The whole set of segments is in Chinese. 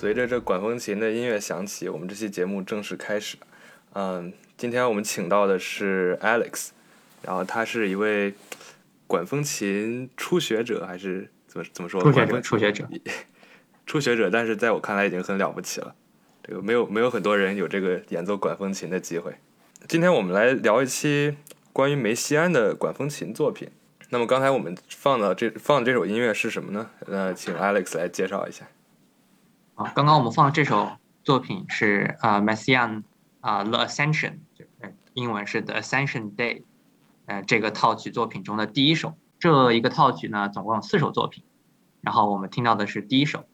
随着这管风琴的音乐响起，我们这期节目正式开始。嗯，今天我们请到的是 Alex，然后他是一位管风琴初学者，还是怎么怎么说？初学者，初学者，初学者。但是在我看来已经很了不起了。这个没有没有很多人有这个演奏管风琴的机会。今天我们来聊一期关于梅西安的管风琴作品。那么刚才我们放的这放的这首音乐是什么呢？那请 Alex 来介绍一下。啊，刚刚我们放的这首作品是啊，Messiaen 啊，The Ascension，就英文是 The Ascension Day，呃，这个套曲作品中的第一首。这一个套曲呢，总共有四首作品，然后我们听到的是第一首。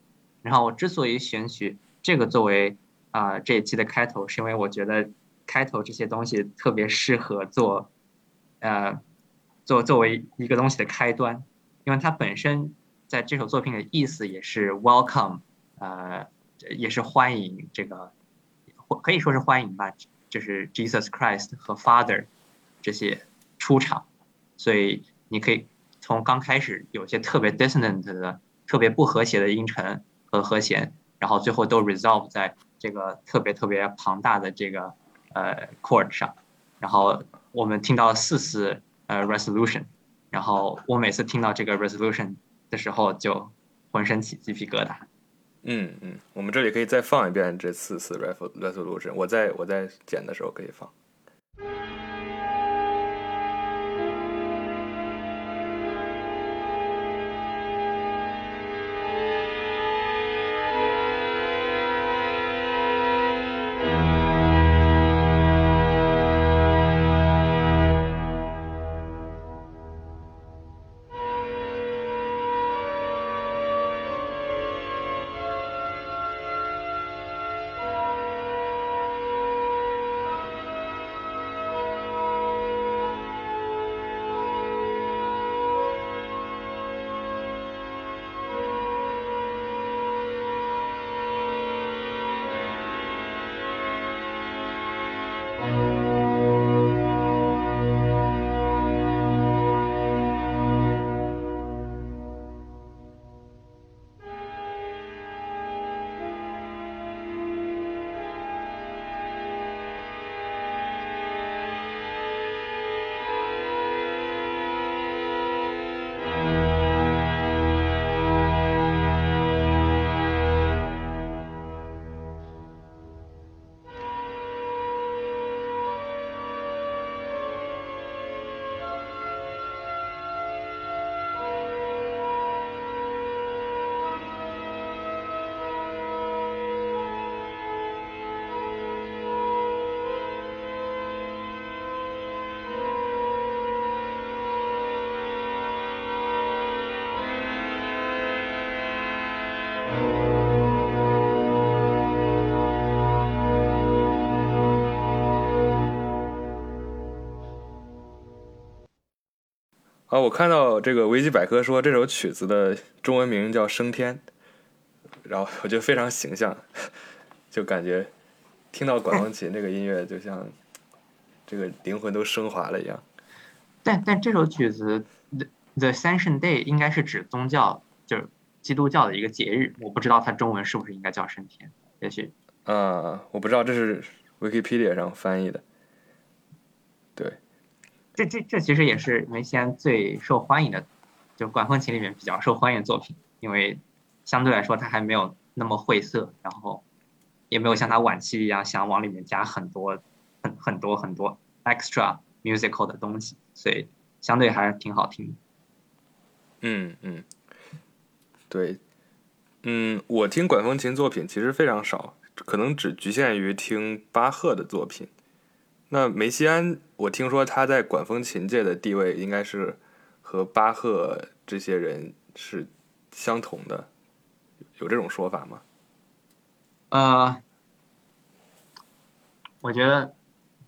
然后我之所以选取这个作为啊这一期的开头，是因为我觉得开头这些东西特别适合做呃做作为一个东西的开端，因为它本身在这首作品的意思也是 Welcome。呃，也是欢迎这个，可以说是欢迎吧，就是 Jesus Christ 和 Father 这些出场，所以你可以从刚开始有些特别 dissonant 的、特别不和谐的音程和和弦，然后最后都 resolve 在这个特别特别庞大的这个呃 chord 上，然后我们听到四次呃 resolution，然后我每次听到这个 resolution 的时候就浑身起鸡皮疙瘩。嗯嗯，我们这里可以再放一遍这四次 resolution，我在我在剪的时候可以放。啊，我看到这个维基百科说这首曲子的中文名叫《升天》，然后我觉得非常形象，就感觉听到管风琴这个音乐，就像这个灵魂都升华了一样。但但这首曲子 The The Ascension Day 应该是指宗教，就是基督教的一个节日，我不知道它中文是不是应该叫升天，也许。啊，我不知道，这是 Wikipedia 上翻译的。这这这其实也是梅西安最受欢迎的，就管风琴里面比较受欢迎的作品，因为相对来说它还没有那么晦涩，然后也没有像他晚期一样想往里面加很多很很多很多 extra musical 的东西，所以相对还是挺好听。嗯嗯，对，嗯，我听管风琴作品其实非常少，可能只局限于听巴赫的作品。那梅西安，我听说他在管风琴界的地位应该是和巴赫这些人是相同的，有这种说法吗？呃，我觉得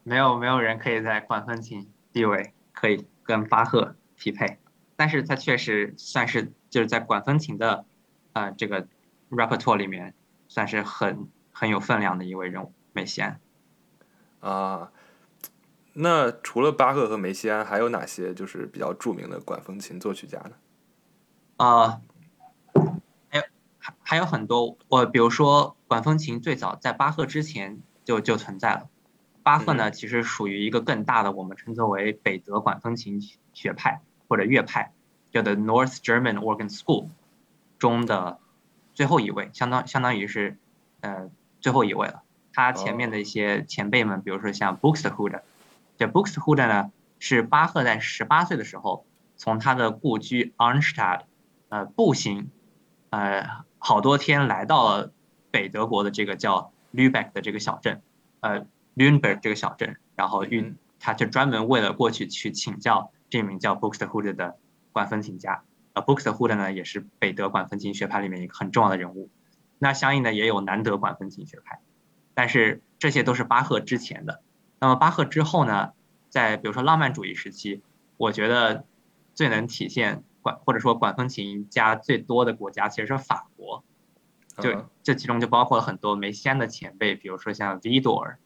没有没有人可以在管风琴地位可以跟巴赫匹配，但是他确实算是就是在管风琴的呃这个 repertoire 里面算是很很有分量的一位人物，梅西安啊。那除了巴赫和梅西安，还有哪些就是比较著名的管风琴作曲家呢？啊，还有还还还有很多，我比如说管风琴最早在巴赫之前就就存在了。巴赫呢，其实属于一个更大的，我们称作为北德管风琴学派或者乐派，叫做 North German Organ School 中的最后一位，相当相当于是呃最后一位了。他前面的一些前辈们，比如说像 Buxtehude，这 Buxtehude 呢是巴赫在十八岁的时候从他的故居 Arnstadt 呃步行呃好多天来到了北德国的这个叫 Lübeck 的这个小镇，呃。Lüneburg 这个小镇，然后运他就专门为了过去去请教这名叫 Buxtehude 的管风琴家。呃，Buxtehude 呢也是北德管风琴学派里面一个很重要的人物。那相应的也有南德管风琴学派，但是这些都是巴赫之前的。那么巴赫之后呢，在比如说浪漫主义时期，我觉得最能体现管或者说管风琴家最多的国家其实是法国。就这其中就包括了很多梅西安的前辈，比如说像 Vidor。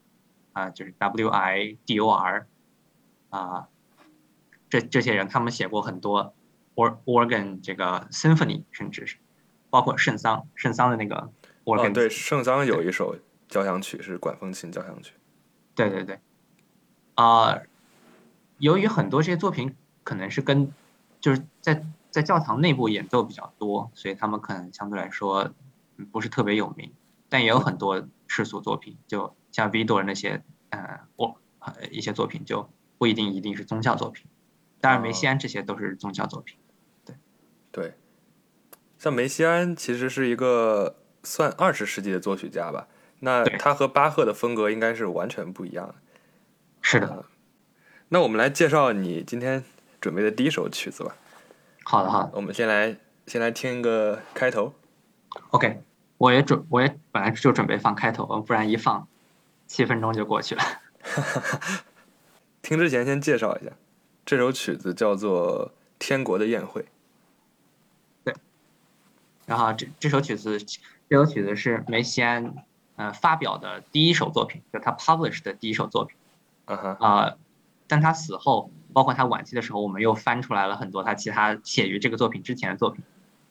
啊，就是 W I D O R，啊，这这些人他们写过很多 or organ 这个 symphony，甚至是包括圣桑圣桑的那个 organ。对，圣桑有一首交响曲是管风琴交响曲。对对对。啊，由于很多这些作品可能是跟就是在在教堂内部演奏比较多，所以他们可能相对来说不是特别有名，但也有很多世俗作品就。像 v i d o 那些，呃，我一些作品就不一定一定是宗教作品，当然梅西安这些都是宗教作品，对，对，像梅西安其实是一个算二十世纪的作曲家吧，那他和巴赫的风格应该是完全不一样的，是的，那我们来介绍你今天准备的第一首曲子吧，好的好的，我们先来先来听一个开头，OK，我也准我也本来就准备放开头，不然一放。七分钟就过去了。听之前先介绍一下，这首曲子叫做《天国的宴会》。对。然后这这首曲子，这首曲子是梅西安呃发表的第一首作品，就他 published 的第一首作品。嗯哼。啊，但他死后，包括他晚期的时候，我们又翻出来了很多他其他写于这个作品之前的作品，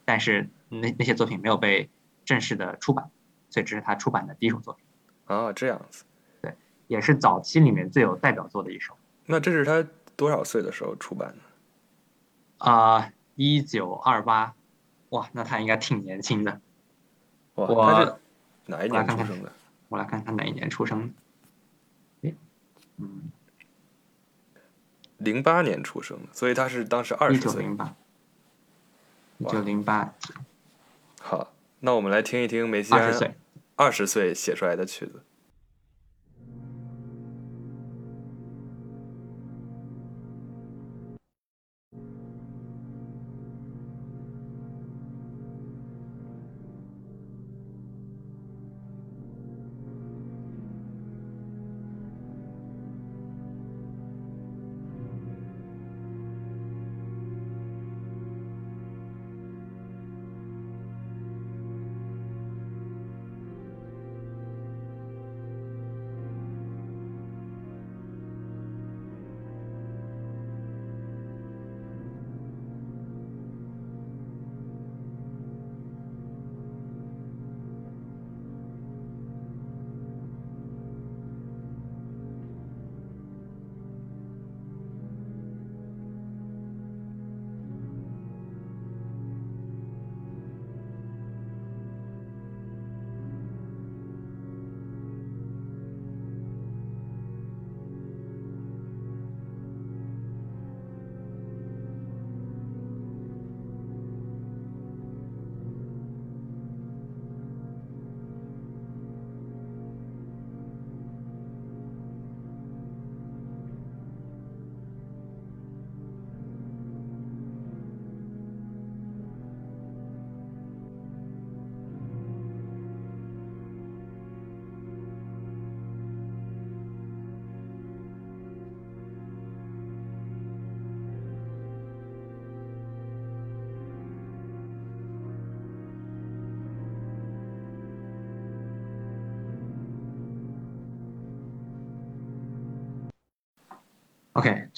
但是那那些作品没有被正式的出版，所以这是他出版的第一首作品。哦，这样子。对也是早期里面最有代表作的一首。那这是他多少岁的时候出版的？啊，一九二八。哇，那他应该挺年轻的。哇，哪一年出生的？我来看看哪一年出生。哎，嗯，零八年出生的，所以他是当时二十岁。一九零八。一九零八。好，那我们来听一听梅西安二十岁写出来的曲子。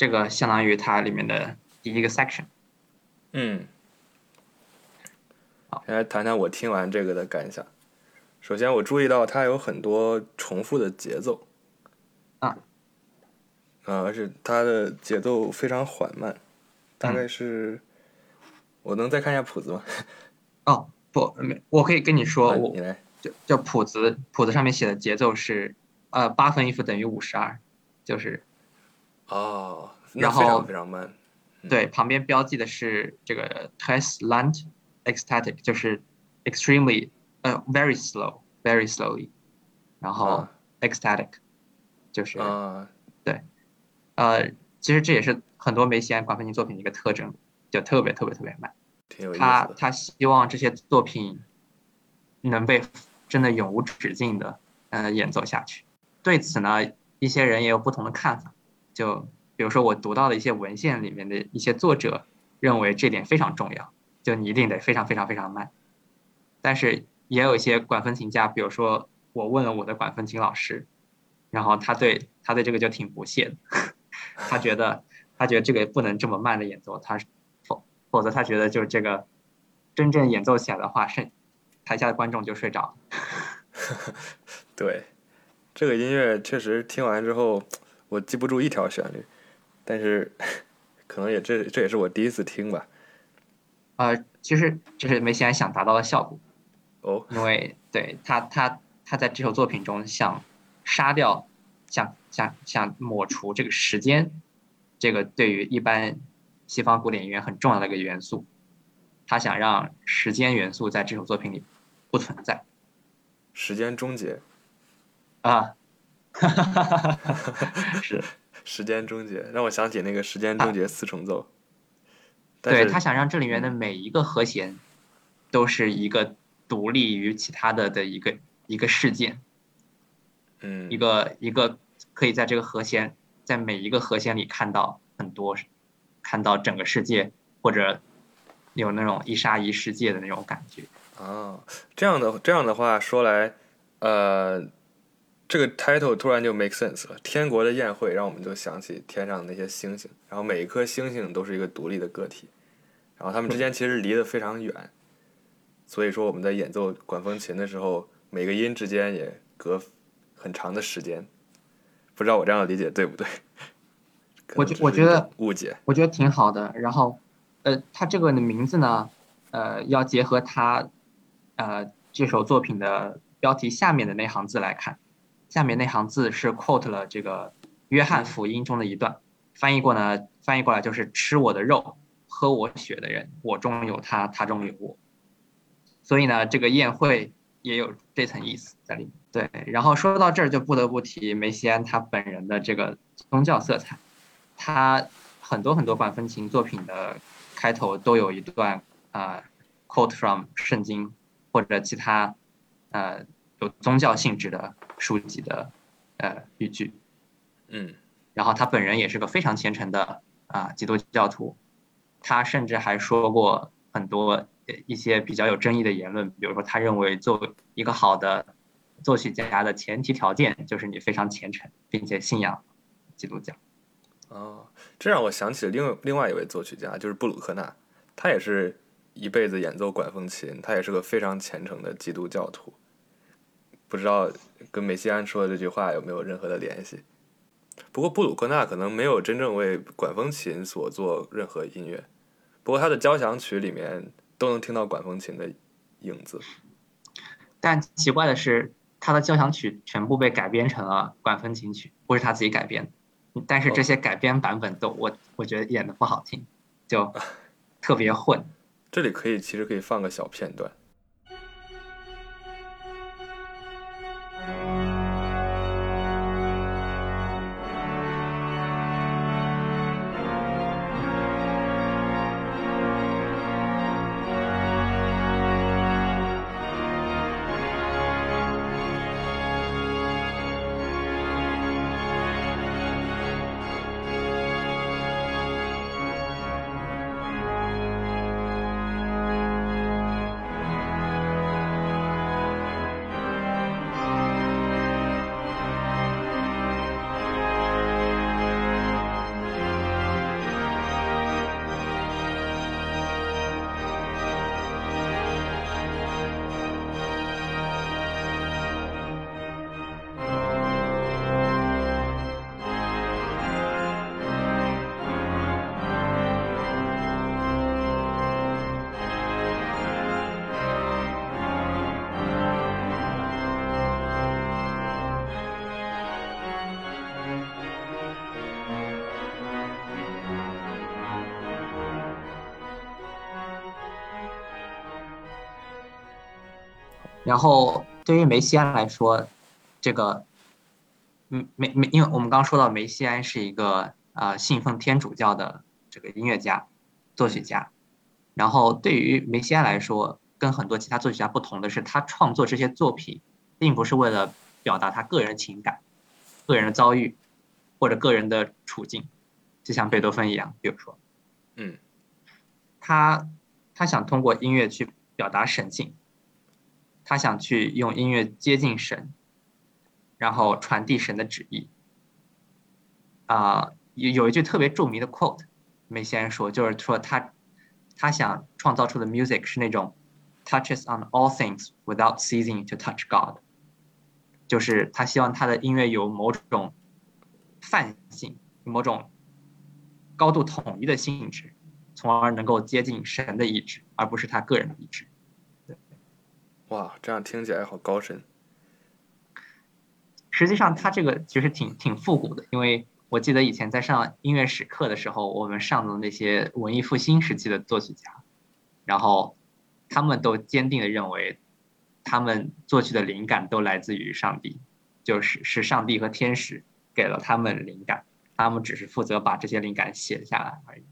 这个相当于它里面的第一个 section。嗯。好，先来谈谈我听完这个的感想。首先，我注意到它有很多重复的节奏，啊，啊，而且它的节奏非常缓慢，大概是，我能再看一下谱子吗？哦，不，没，我可以跟你说，我就就谱子谱子上面写的节奏是，呃，八分音符等于五十二，就是，哦，那然非常后非常慢，对，旁边标记的是这个 très lent ecstatic，就是 extremely 呃 very slow very slowly，然后啊 ecstatic，就是对，呃，其实这也是很多梅西安管风琴作品的一个特征，就特别特别特别慢。他他希望这些作品能被真的永无止境的呃演奏下去。对此呢，一些人也有不同的看法。就比如说我读到的一些文献里面的一些作者认为这点非常重要，就你一定得非常非常非常慢。但是也有一些管风琴家，比如说我问了我的管风琴老师，然后他对他对这个就挺不屑的，他觉得他觉得这个不能这么慢的演奏，他否否则他觉得就是这个真正演奏起来的话，是台下的观众就睡着。对，这个音乐确实听完之后，我记不住一条旋律，但是可能也这这也是我第一次听吧。呃，其实这是梅西安想达到的效果，哦，因为对他他他在这首作品中想杀掉，想想想抹除这个时间，这个对于一般西方古典音乐很重要的一个元素，他想让时间元素在这首作品里不存在时间终结，啊，是。时间终结，让我想起那个时间终结四重奏。但是对他想让这里面的每一个和弦都是一个独立于其他的的一个一个事件，嗯，一个一个可以在这个和弦在每一个和弦里看到很多，看到整个世界或者有那种一沙一世界的那种感觉。哦，这样的这样的话说来，呃，这个 title 突然就 make sense 了。天国的宴会让我们就想起天上的那些星星，然后每一颗星星都是一个独立的个体，然后它们之间其实离得非常远，所以说我们在演奏管风琴的时候，每个音之间也隔很长的时间。不知道我这样的理解对不对？我觉我觉得误解。我觉得挺好的。然后，呃，它这个的名字呢，呃，要结合它，呃，这首作品的标题下面的那行字来看。下面那行字是 quote 了这个约翰福音中的一段，翻译过呢，翻译过来就是吃我的肉，喝我血的人，我中有他，他中有我。所以呢，这个宴会也有这层意思在里面。对，然后说到这儿就不得不提梅西安他本人的这个宗教色彩。他很多很多管风琴作品的开头都有一段啊、quote from 圣经或者其他呃有宗教性质的书籍的呃语句。嗯然后他本人也是个非常虔诚的啊、基督教徒，他甚至还说过很多呃一些比较有争议的言论，比如说他认为做一个好的作曲家的前提条件就是你非常虔诚，并且信仰基督教。哦，这让我想起了另另外一位作曲家，就是布鲁克纳，他也是一辈子演奏管风琴，他也是个非常虔诚的基督教徒。不知道跟梅西安说的这句话有没有任何的联系？不过布鲁克纳可能没有真正为管风琴所做任何音乐，不过他的交响曲里面都能听到管风琴的影子。但奇怪的是，他的交响曲全部被改编成了管风琴曲，不是他自己改编的。但是这些改编版本都我我觉得演的不好听，就 特别混。这里可以其实可以放个小片段。然后对于梅西安来说，这个，嗯，梅梅，因为我们刚刚说到梅西安是一个呃信奉天主教的这个音乐家、作曲家，然后对于梅西安来说，跟很多其他作曲家不同的是，他创作这些作品，并不是为了表达他个人情感、个人的遭遇或者个人的处境，就像贝多芬一样，比如说，嗯，他他想通过音乐去表达神性。他想去用音乐接近神，然后传递神的旨意。啊，有有一句特别著名的 quote，梅先生说，就是说他他想创造出的 music 是那种 touches on all things without ceasing to touch God，就是他希望他的音乐有某种泛性，某种高度统一的性质，从而能够接近神的意志，而不是他个人的意志。哇，这样听起来好高深。实际上，他这个其实挺挺复古的，因为我记得以前在上音乐史课的时候，我们上的那些文艺复兴时期的作曲家，然后他们都坚定的认为，他们作曲的灵感都来自于上帝，就是是上帝和天使给了他们灵感，他们只是负责把这些灵感写下来而已。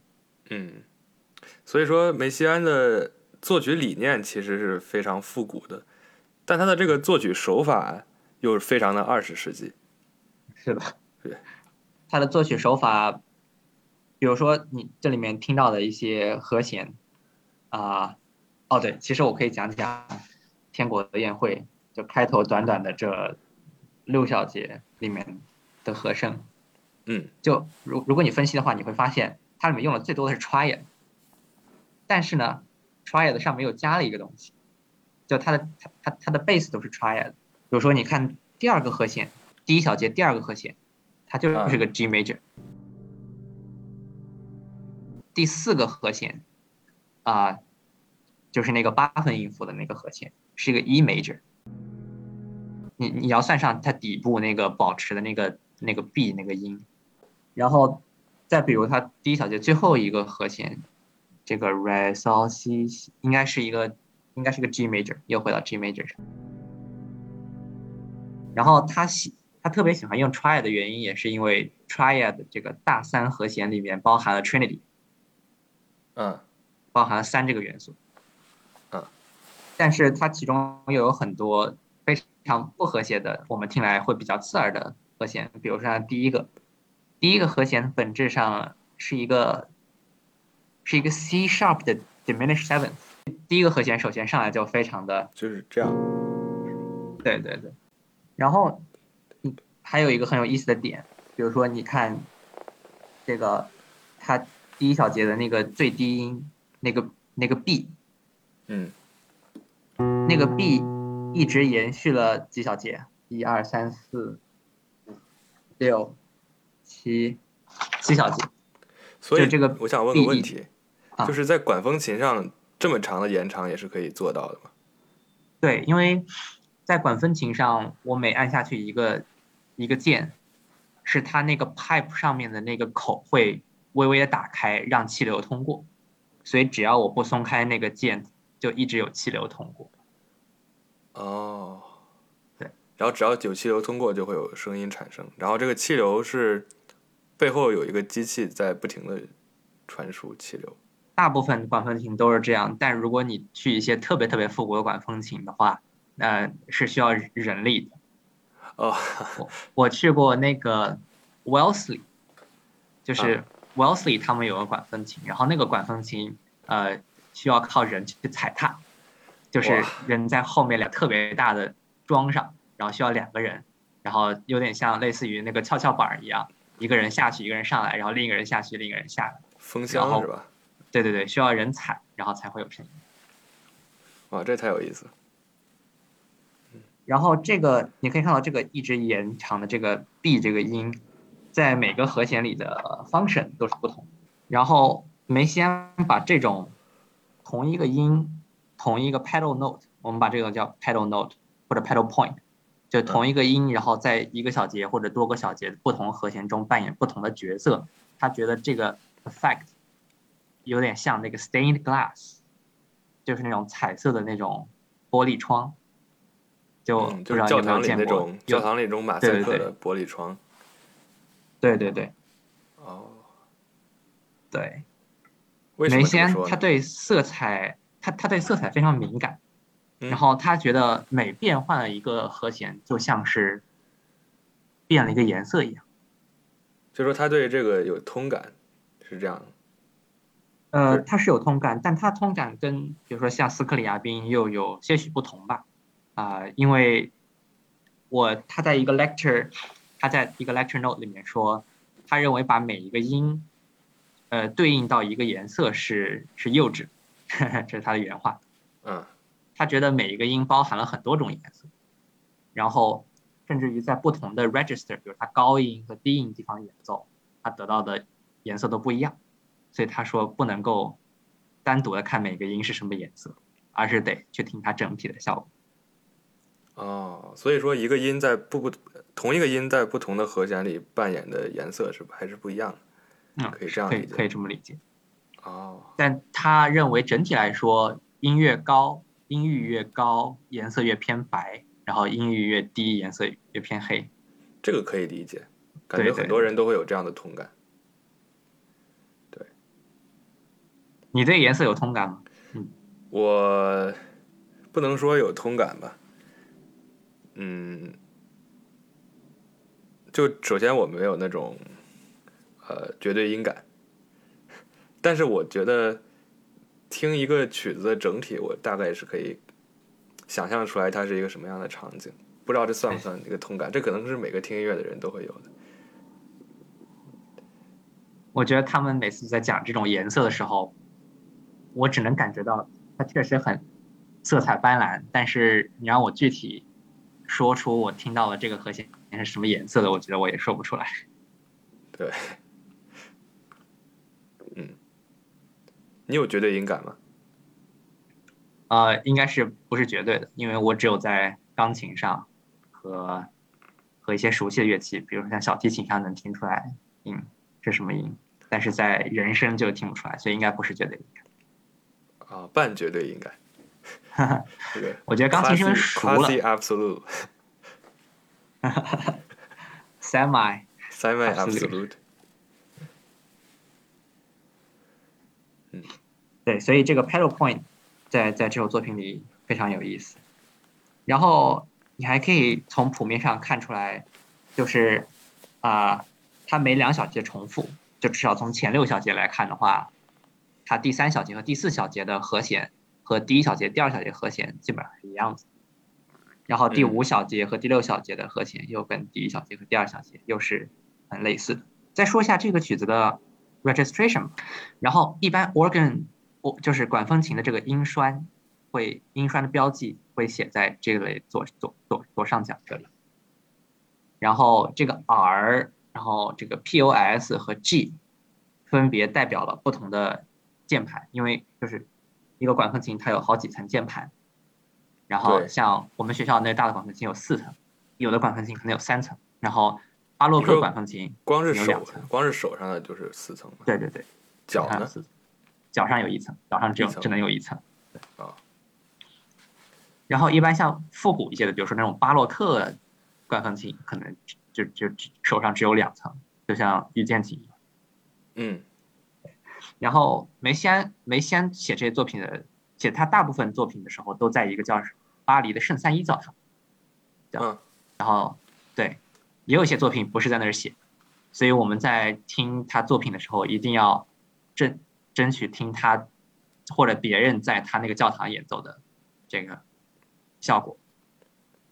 嗯，所以说梅西安的。作曲理念其实是非常复古的，但他的这个作曲手法又是非常的二十世纪。是的，对，他的作曲手法，比如说你这里面听到的一些和弦，啊，哦对，其实我可以讲讲《天国的宴会》，就开头短短的这六小节里面的和声。嗯，就如如果你分析的话，你会发现它里面用的最多的是 triad，但是呢。Triad 上面又加了一个东西，就它的它它它的 base 都是 triad。比如说，你看第二个和弦，第一小节第二个和弦，它就是个 G major。第四个和弦，啊，就是那个八分音符的那个和弦，是一个 E major。你你要算上它底部那个保持的那个那个 B 那个音，然后再比如它第一小节最后一个和弦。这个 re sol si 应该是一个，应该是个 G major，又回到 G major 上。然后他喜，他特别喜欢用 triad 的原因，也是因为 triad 这个大三和弦里面包含了 trinity，嗯，包含了三这个元素，嗯，但是它其中又有很多非常不和谐的，我们听来会比较刺耳的和弦，比如说第一个，第一个和弦本质上是一个。是一个 C sharp 的 diminished seventh，第一个和弦首先上来就非常的就是这样，对对对，然后还有一个很有意思的点，比如说你看这个它第一小节的那个最低音那个那个 B，嗯，那个 B 一直延续了几小节，一二三四六七七小节，所以这个我想问个问题。就是在管风琴上这么长的延长也是可以做到的吗？对，因为在管风琴上，我每按下去一个一个键，是它那个 pipe 上面的那个口会微微的打开，让气流通过。所以只要我不松开那个键，就一直有气流通过。哦，对。然后只要有气流通过，就会有声音产生。然后这个气流是背后有一个机器在不停的传输气流。大部分管风琴都是这样，但如果你去一些特别特别复古的管风琴的话，呃，是需要人力的。哦，我去过那个 Wellesley，就是 Wellesley 他们有个管风琴，然后那个管风琴呃需要靠人去踩踏，就是人在后面两特别大的桩上，然后需要两个人，然后有点像类似于那个跷跷板一样，一个人下去，一个人上来，然后另一个人下去，另一个人下来。风箱是吧？对对对，需要人踩，然后才会有声音。哇，这太有意思。然后这个你可以看到，这个一直延长的这个 B 这个音，在每个和弦里的 function 都是不同。然后梅西安把这种同一个音、同一个 pedal note，我们把这个叫 pedal note 或者 pedal point，就同一个音，然后在一个小节或者多个小节不同和弦中扮演不同的角色。他觉得这个 effect。有点像那个 stained glass，就是那种彩色的那种玻璃窗，就嗯，就是教不知道有没有堂里那种教堂里那种马赛克的玻璃窗。对对对哦，对，梅西安么这么说呢？他对色彩，他他对色彩非常敏感，嗯然后他觉得每变换了一个和弦，就像是变了一个颜色一样。就说他对这个有通感，是这样。呃，对它是有通感，但他通感跟比如说像斯克里亚宾又有些许不同吧。啊、因为我他在一个 lecture，他在一个 lecture note 里面说，他认为把每一个音，呃，对应到一个颜色是是幼稚，这是他的原话。嗯他觉得每一个音包含了很多种颜色，然后甚至于在不同的 register，比如他高音和低音地方演奏，他得到的颜色都不一样。所以他说不能够单独的看每个音是什么颜色，而是得去听它整体的效果。哦，所以说一个音在不不同一个音在不同的和弦里扮演的颜色是还是不一样的。嗯，可以这样理解可以可以这么理解。哦，但他认为整体来说，音越高，音域越高，颜色越偏白，然后音域越低，颜色越偏黑。这个可以理解，感对对觉很多人都会有这样的同感。你对颜色有通感吗？我不能说有通感吧，嗯，就首先我没有那种呃绝对音感，但是我觉得听一个曲子的整体，我大概是可以想象出来它是一个什么样的场景。不知道这算不算一个通感？这可能是每个听音乐的人都会有的。我觉得他们每次在讲这种颜色的时候，我只能感觉到它确实很色彩斑斓，但是你让我具体说出我听到了这个和弦是什么颜色的，我觉得我也说不出来。对，嗯，你有绝对音感吗？呃，应该是不是绝对的，因为我只有在钢琴上和和一些熟悉的乐器，比如说像小提琴上能听出来音是什么音，但是在人声就听不出来，所以应该不是绝对的。啊，半绝对应该。这个我觉得钢琴是因为熟了 absolute。，semi Semi Absolute absolute，对，所以这个 pedal point 在在这首作品里非常有意思。然后你还可以从谱面上看出来，就是啊、它每两小节重复，就至少从前六小节来看的话，它第三小节和第四小节的和弦和第一小节、第二小节和弦基本上是一样的。然后第嗯五小节和第六小节的和弦又跟第一小节和第二小节又是很类似的。再说一下这个曲子的 registration，然后一般 organ 我就是管风琴的这个音栓，会音栓的标记会写在这类左左左左上角这里。然后这个 R，然后这个 POS 和 G 分别代表了不同的键盘，因为就是一个管风琴它有好几层键盘，然后像我们学校那大的管风琴有四层，有的管风琴可能有三层，然后巴洛克管风琴光是手有两层，光是手上的就是四层。对对对，脚上有四层，脚上有一层，脚上只有只能有一层。对啊。然后一般像复古一些的，比如说那种巴洛克管风琴，可能就就就手上只有两层，就像遇见琴。嗯然后梅西安梅西安写这些作品的，写他大部分作品的时候，都在一个叫巴黎的圣三一教堂。嗯然后对，也有一些作品不是在那儿写，所以我们在听他作品的时候，一定要争争取听他或者别人在他那个教堂演奏的这个效果，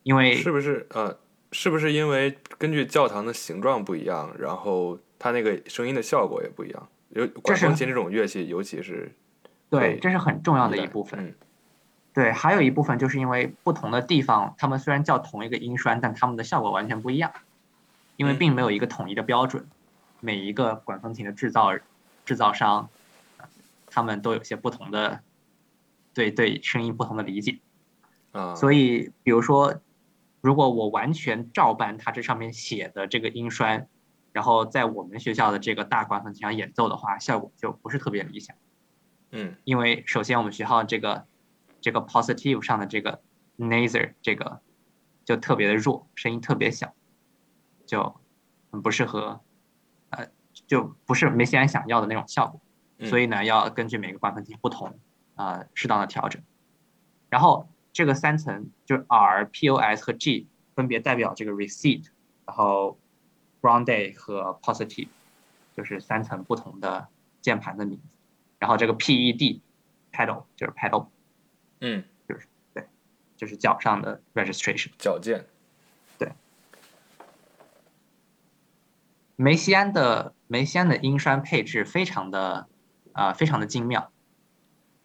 因为是不是呃，是不是因为根据教堂的形状不一样，然后他那个声音的效果也不一样？有管风琴这种乐器，尤其是对，这是很重要的一部分。嗯对，还有一部分就是因为不同的地方，他们虽然叫同一个音栓，但他们的效果完全不一样，因为嗯并没有一个统一的标准，每一个管风琴的制造制造商，呃他们都有些不同的对对声音不同的理解，啊，所以比如说，如果我完全照搬它这上面写的这个音栓，然后在我们学校的这个大管风琴上演奏的话，效果就不是特别理想。嗯因为首先我们学校这个这个 positive 上的这个 naser 这个就特别的弱，声音特别小，就很不适合，呃，就不是梅西安想要的那种效果。所以呢，要根据每个管风琴不同，啊，适当的调整。然后这个三层就是 R、POS 和 G 分别代表这个 receipt，然后 grande 和 positive，就是三层不同的键盘的名字。然后这个 PED pedal 就是 pedal，嗯，就是对，就是脚上的 registration 脚键。对，梅西安的梅西安的音栓配置非常的。啊，非常的精妙，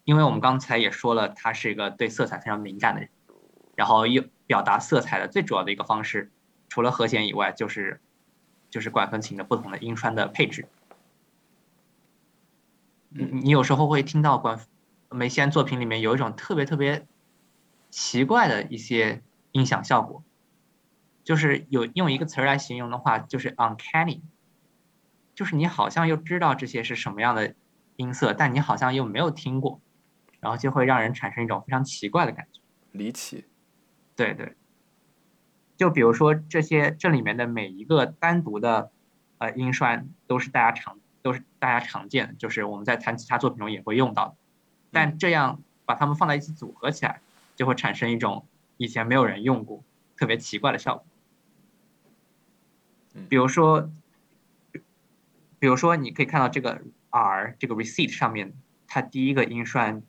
因为我们刚才也说了，他是一个对色彩非常敏感的人，然后又表达色彩的最主要的一个方式，除了和弦以外，就是就是管风琴的不同的音栓的配置。你你有时候会听到管梅西安作品里面有一种特别特别奇怪的一些音响效果，就是有用一个词儿来形容的话，就是 uncanny，就是你好像又知道这些是什么样的。音色，但你好像又没有听过，然后就会让人产生一种非常奇怪的感觉，离奇。对对，就比如说这些这里面的每一个单独的呃音栓都是大家常都是大家常见的，就是我们在弹其他作品中也会用到的，但这样把它们放在一起组合起来，就会产生一种以前没有人用过、特别奇怪的效果。比如说，比如说你可以看到这个。R 这个 receipt 上面，它第一个音栓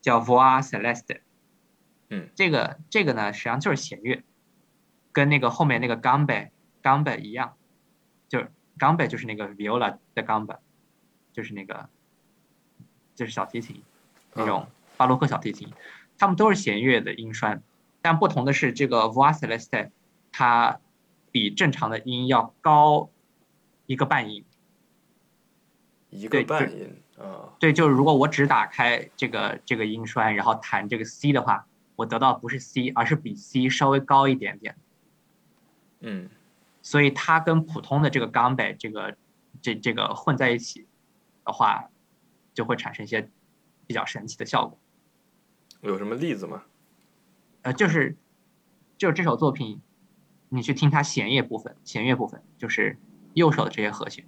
叫 voix celeste，嗯，这个这个呢实际上就是弦乐，跟那个后面那个 gambe gambe 一样，就是 gambe 就是那个 viola 的 gambe，就是那个就是小提琴那种巴洛克小提琴，它们都是弦乐的音栓，但不同的是这个 voix celeste 它比正常的音要高一个半音。一个半音啊，对，就是如果我只打开这个这个音栓，然后弹这个 C 的话，我得到不是 C，而是比 C 稍微高一点点。嗯，所以它跟普通的这个钢贝这个这这个混在一起的话，就会产生一些比较神奇的效果。有什么例子吗？呃，就是就是这首作品，你去听它弦乐部分，弦乐部分就是右手的这些和弦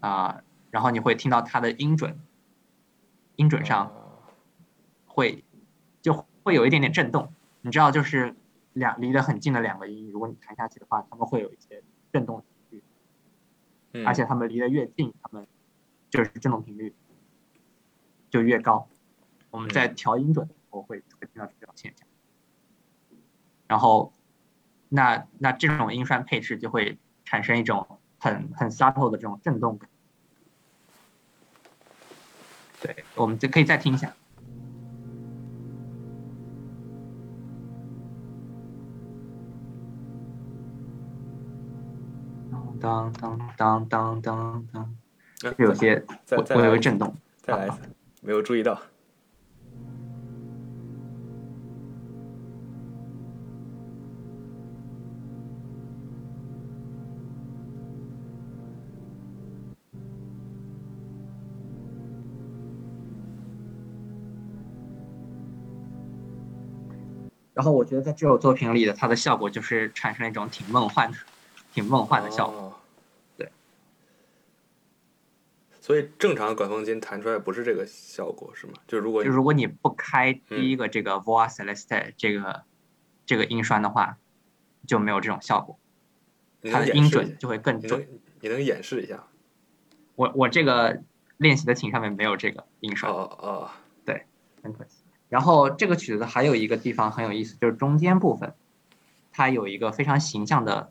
啊。然后你会听到它的音准，音准上会就会有一点点震动。你知道，就是两离得很近的两个音，如果你弹下去的话，他们会有一些震动频率。而且他们离得越近，他们就是震动频率就越高。我们在调音准的时候会会听到这种现象。然后，那那这种音栓配置就会产生一种很很 subtle 的这种震动感。对，我们就可以再听一下。当当当当当当，有些微微微震动。再来一次，没有注意到。然后我觉得在这首作品里的它的效果就是产生了一种挺梦幻的、挺梦幻的效果。对。所以正常的管风琴弹出来不是这个效果是吗？就如果就如果你不开第一个这个 voix celeste 这个这个音栓的话，就没有这种效果。它的音准就会更准。你能演示一下？我我这个练习的琴上面没有这个音栓。哦哦。对，很可惜。然后这个曲子还有一个地方很有意思，就是中间部分，它有一个非常形象的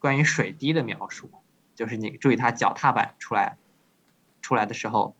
关于水滴的描述，就是你注意它脚踏板出来出来的时候。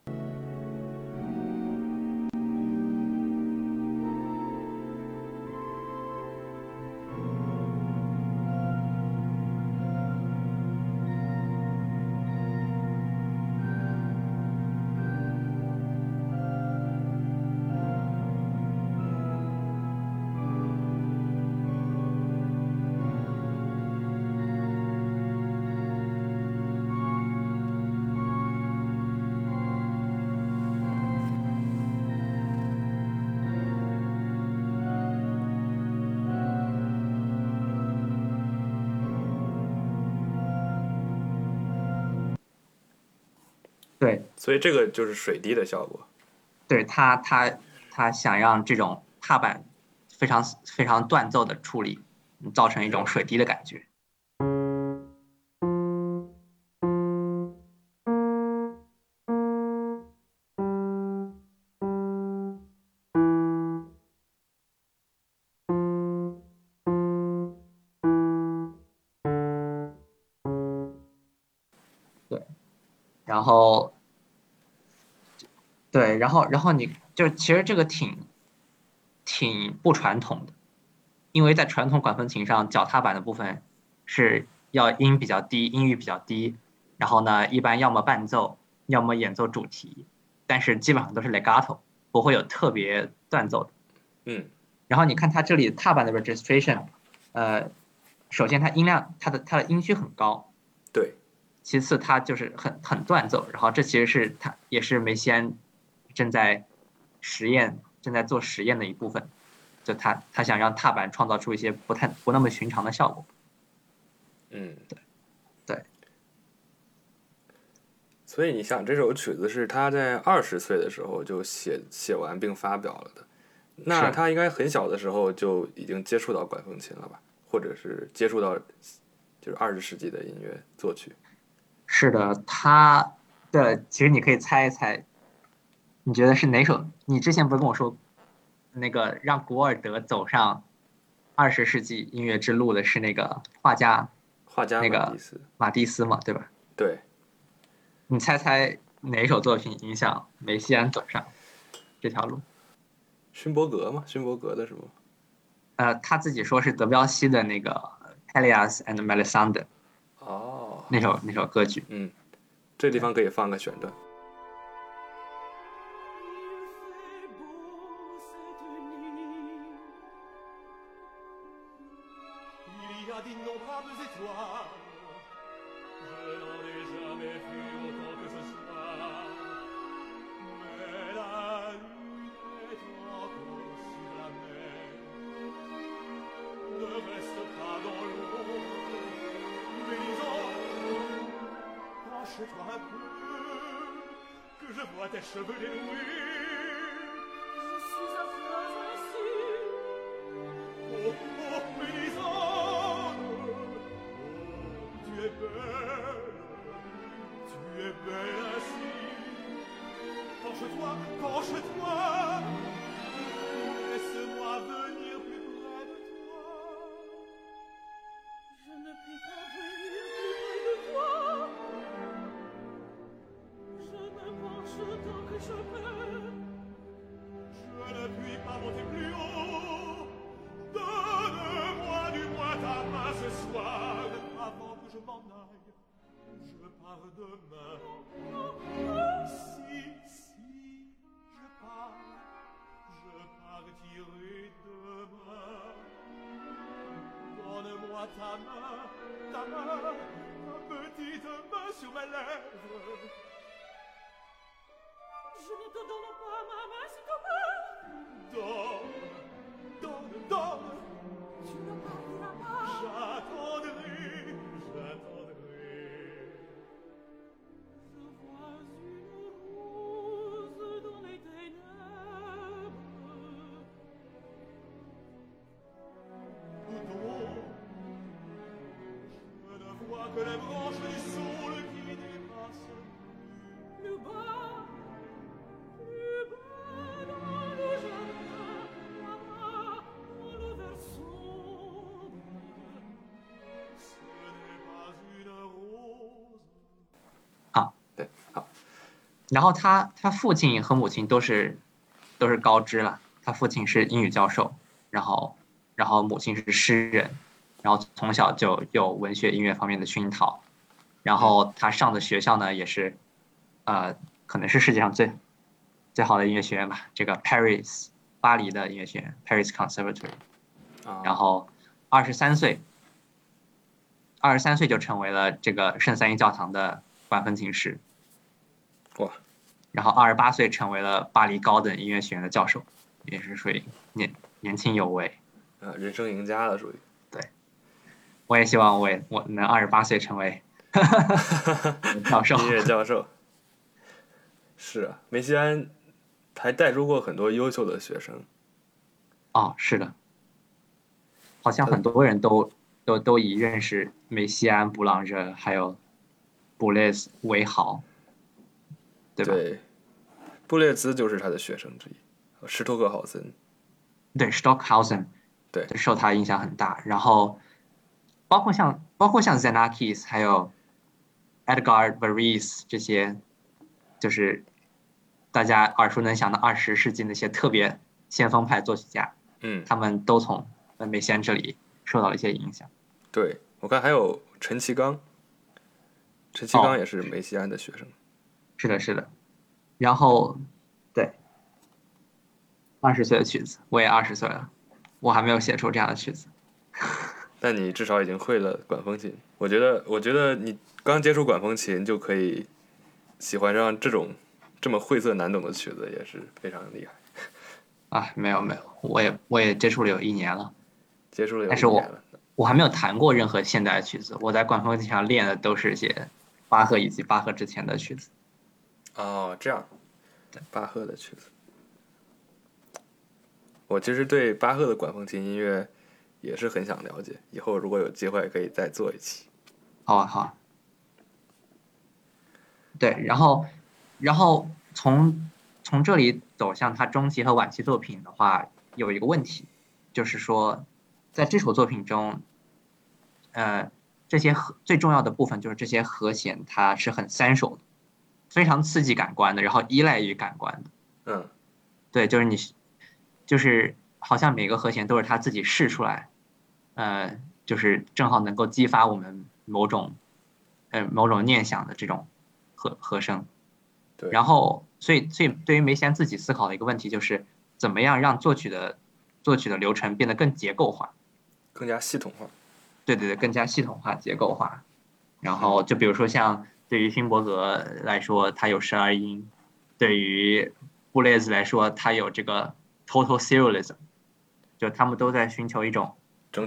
所以这个就是水滴的效果。对他他他想让这种踏板非常非常断奏的处理，造成一种水滴的感觉。对，然后，后，然后你就其实这个挺挺不传统的，因为在传统管风琴上，脚踏板的部分是要音比较低，音域比较低，然后呢，一般要么伴奏，要么演奏主题，但是基本上都是 legato，不会有特别断奏的。嗯。然后你看它这里踏板的 registration，呃，首先它音量，它的它的音区很高，对，其次它就是很很断奏，然后这其实是它也是梅西安正在实验正在做实验的一部分，就他他想让踏板创造出一些不太不那么寻常的效果。嗯，对对。所以你想，这首曲子是他在二十岁的时候就写写完并发表了的，那他应该很小的时候就已经接触到管风琴了吧？或者是接触到就是二十世纪的音乐作曲？是的，他的其实你可以猜一猜，你觉得是哪首？你之前不是跟我说，那个让古尔德走上二十世纪音乐之路的是那个画家画家那个马蒂斯，嘛，对吧？对，你猜猜哪首作品影响梅西安走上这条路？勋伯格吗？勋伯格的是吗？呃，他自己说是德彪西的那个《Pelias and Melisande》哦，那首那首歌曲。嗯，这地方可以放个选段。Penche-toi un peu, que je vois tes cheveux dénoués. Satan 然后他他父亲和母亲都是都是高知了，他父亲是英语教授，然后然后母亲是诗人，然后从小就有文学音乐方面的熏陶，然后他上的学校呢也是，呃，可能是世界上最最好的音乐学院吧，这个 Paris 巴黎的音乐学院 Paris Conservatory，啊，然后二十三岁，二十三岁就成为了这个圣三一教堂的管风琴师。哇，然后二十八岁成为了巴黎高等音乐学院的教授，也是属于年年轻有为。呃，人生赢家了，属于。对我也希望我也我能二十八岁成为 教授。音乐教授。是啊，梅西安还带出过很多优秀的学生。哦，是的，好像很多人都都都以认识梅西安、布朗热还有布列斯为豪，对吧？对，布列兹就是他的学生之一，施托克豪森。对 Stockhausen，对受他影响很大。然后包括像包括像 Zanakis，还有 Edgar Varese 这些，就是大家耳熟能详的二十世纪那些特别先锋派作曲家，嗯，他们都从梅西安这里受到了一些影响。对我看还有陈其刚，陈其刚哦也是梅西安的学生。是的，是的。然后，对，二十岁的曲子，我也二十岁了，我还没有写出这样的曲子。但你至少已经会了管风琴。我觉得，我觉得你刚接触管风琴就可以喜欢上这种这么晦涩难懂的曲子，也是非常厉害。啊，没有没有，我也我也接触了有一年了，接触了有但是我一年了，我还没有弹过任何现代的曲子，我在管风琴上练的都是些巴赫以及巴赫之前的曲子。哦，这样，巴赫的曲子。我其实对巴赫的管风琴音乐也是很想了解，以后如果有机会可以再做一期。好啊，好啊。对，然后，然后从从这里走向他中期和晚期作品的话，有一个问题，就是说，在这首作品中，呃，这些和最重要的部分就是这些和弦，它是很三手的，非常刺激感官的，然后依赖于感官的。嗯，对，就是你，就是好像每个和弦都是他自己试出来，呃，就是正好能够激发我们某种，呃，某种念想的这种和和声。对。然后，所以，所以对于梅西安自己思考的一个问题就是，怎么样让作曲的作曲的流程变得更结构化？更加系统化。对对对，更加系统化、结构化。然后，就比如说像对于勋伯格来说，它有十二音；对于布列兹来说，它有这个 total serialism，就他们都在寻求一种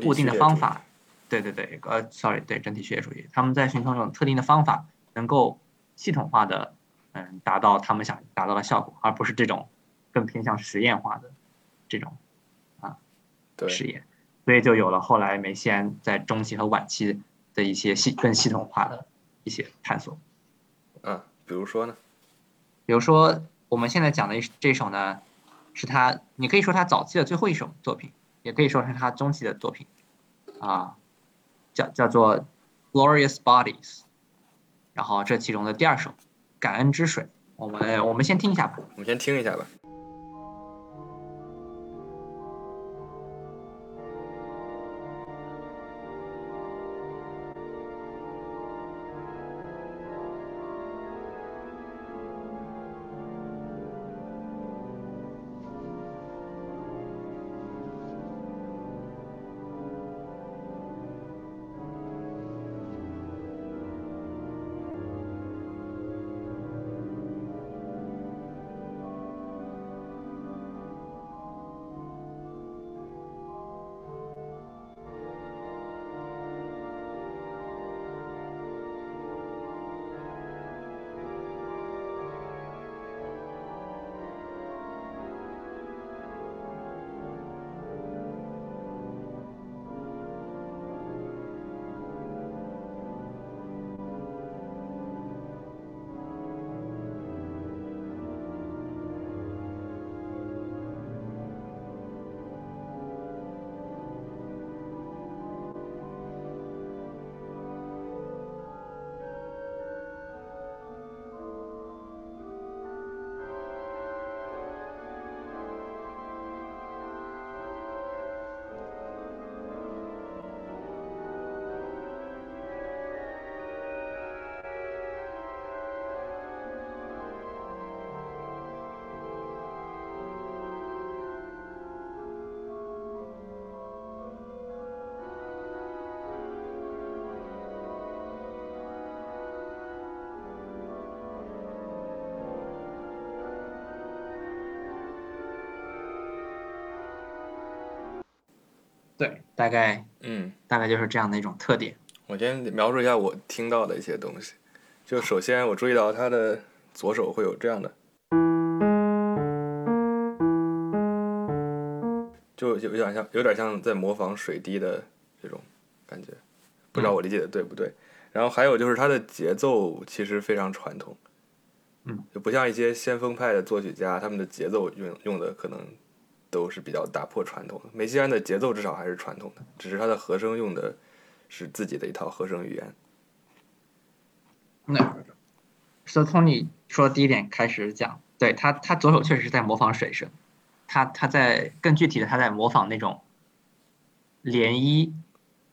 固定的。方法。对对对，呃，sorry，对整体序列主义，他们在寻求一种特定的方法，能够系统化的，嗯，达到他们想达到的效果，而不是这种更偏向实验化的这种啊，实验。所以就有了后来梅西安在中期和晚期的一些系更系统化的一些探索。嗯，比如说呢？比如说我们现在讲的这首呢，是他，你可以说他早期的最后一首作品，也可以说是他中期的作品，啊，叫叫做《Glorious Bodies》，然后这其中的第二首《感恩之水》，我们我们先听一下吧。我们先听一下吧。对。大概嗯。大概就是这样的一种特点。我先描述一下我听到的一些东西。就首先我注意到他的左手会有这样的就有点像有点像在模仿水滴的这种感觉不知道我理解的对不对。然后还有就是他的节奏其实非常传统就不像一些先锋派的作曲家他们的节奏用用的可能都是比较打破传统的。梅西安的节奏至少还是传统的，只是他的和声用的是自己的一套和声语言。那所以从你说的第一点开始讲，对他，他左手确实是在模仿水声，他他在更具体的，他在模仿那种涟漪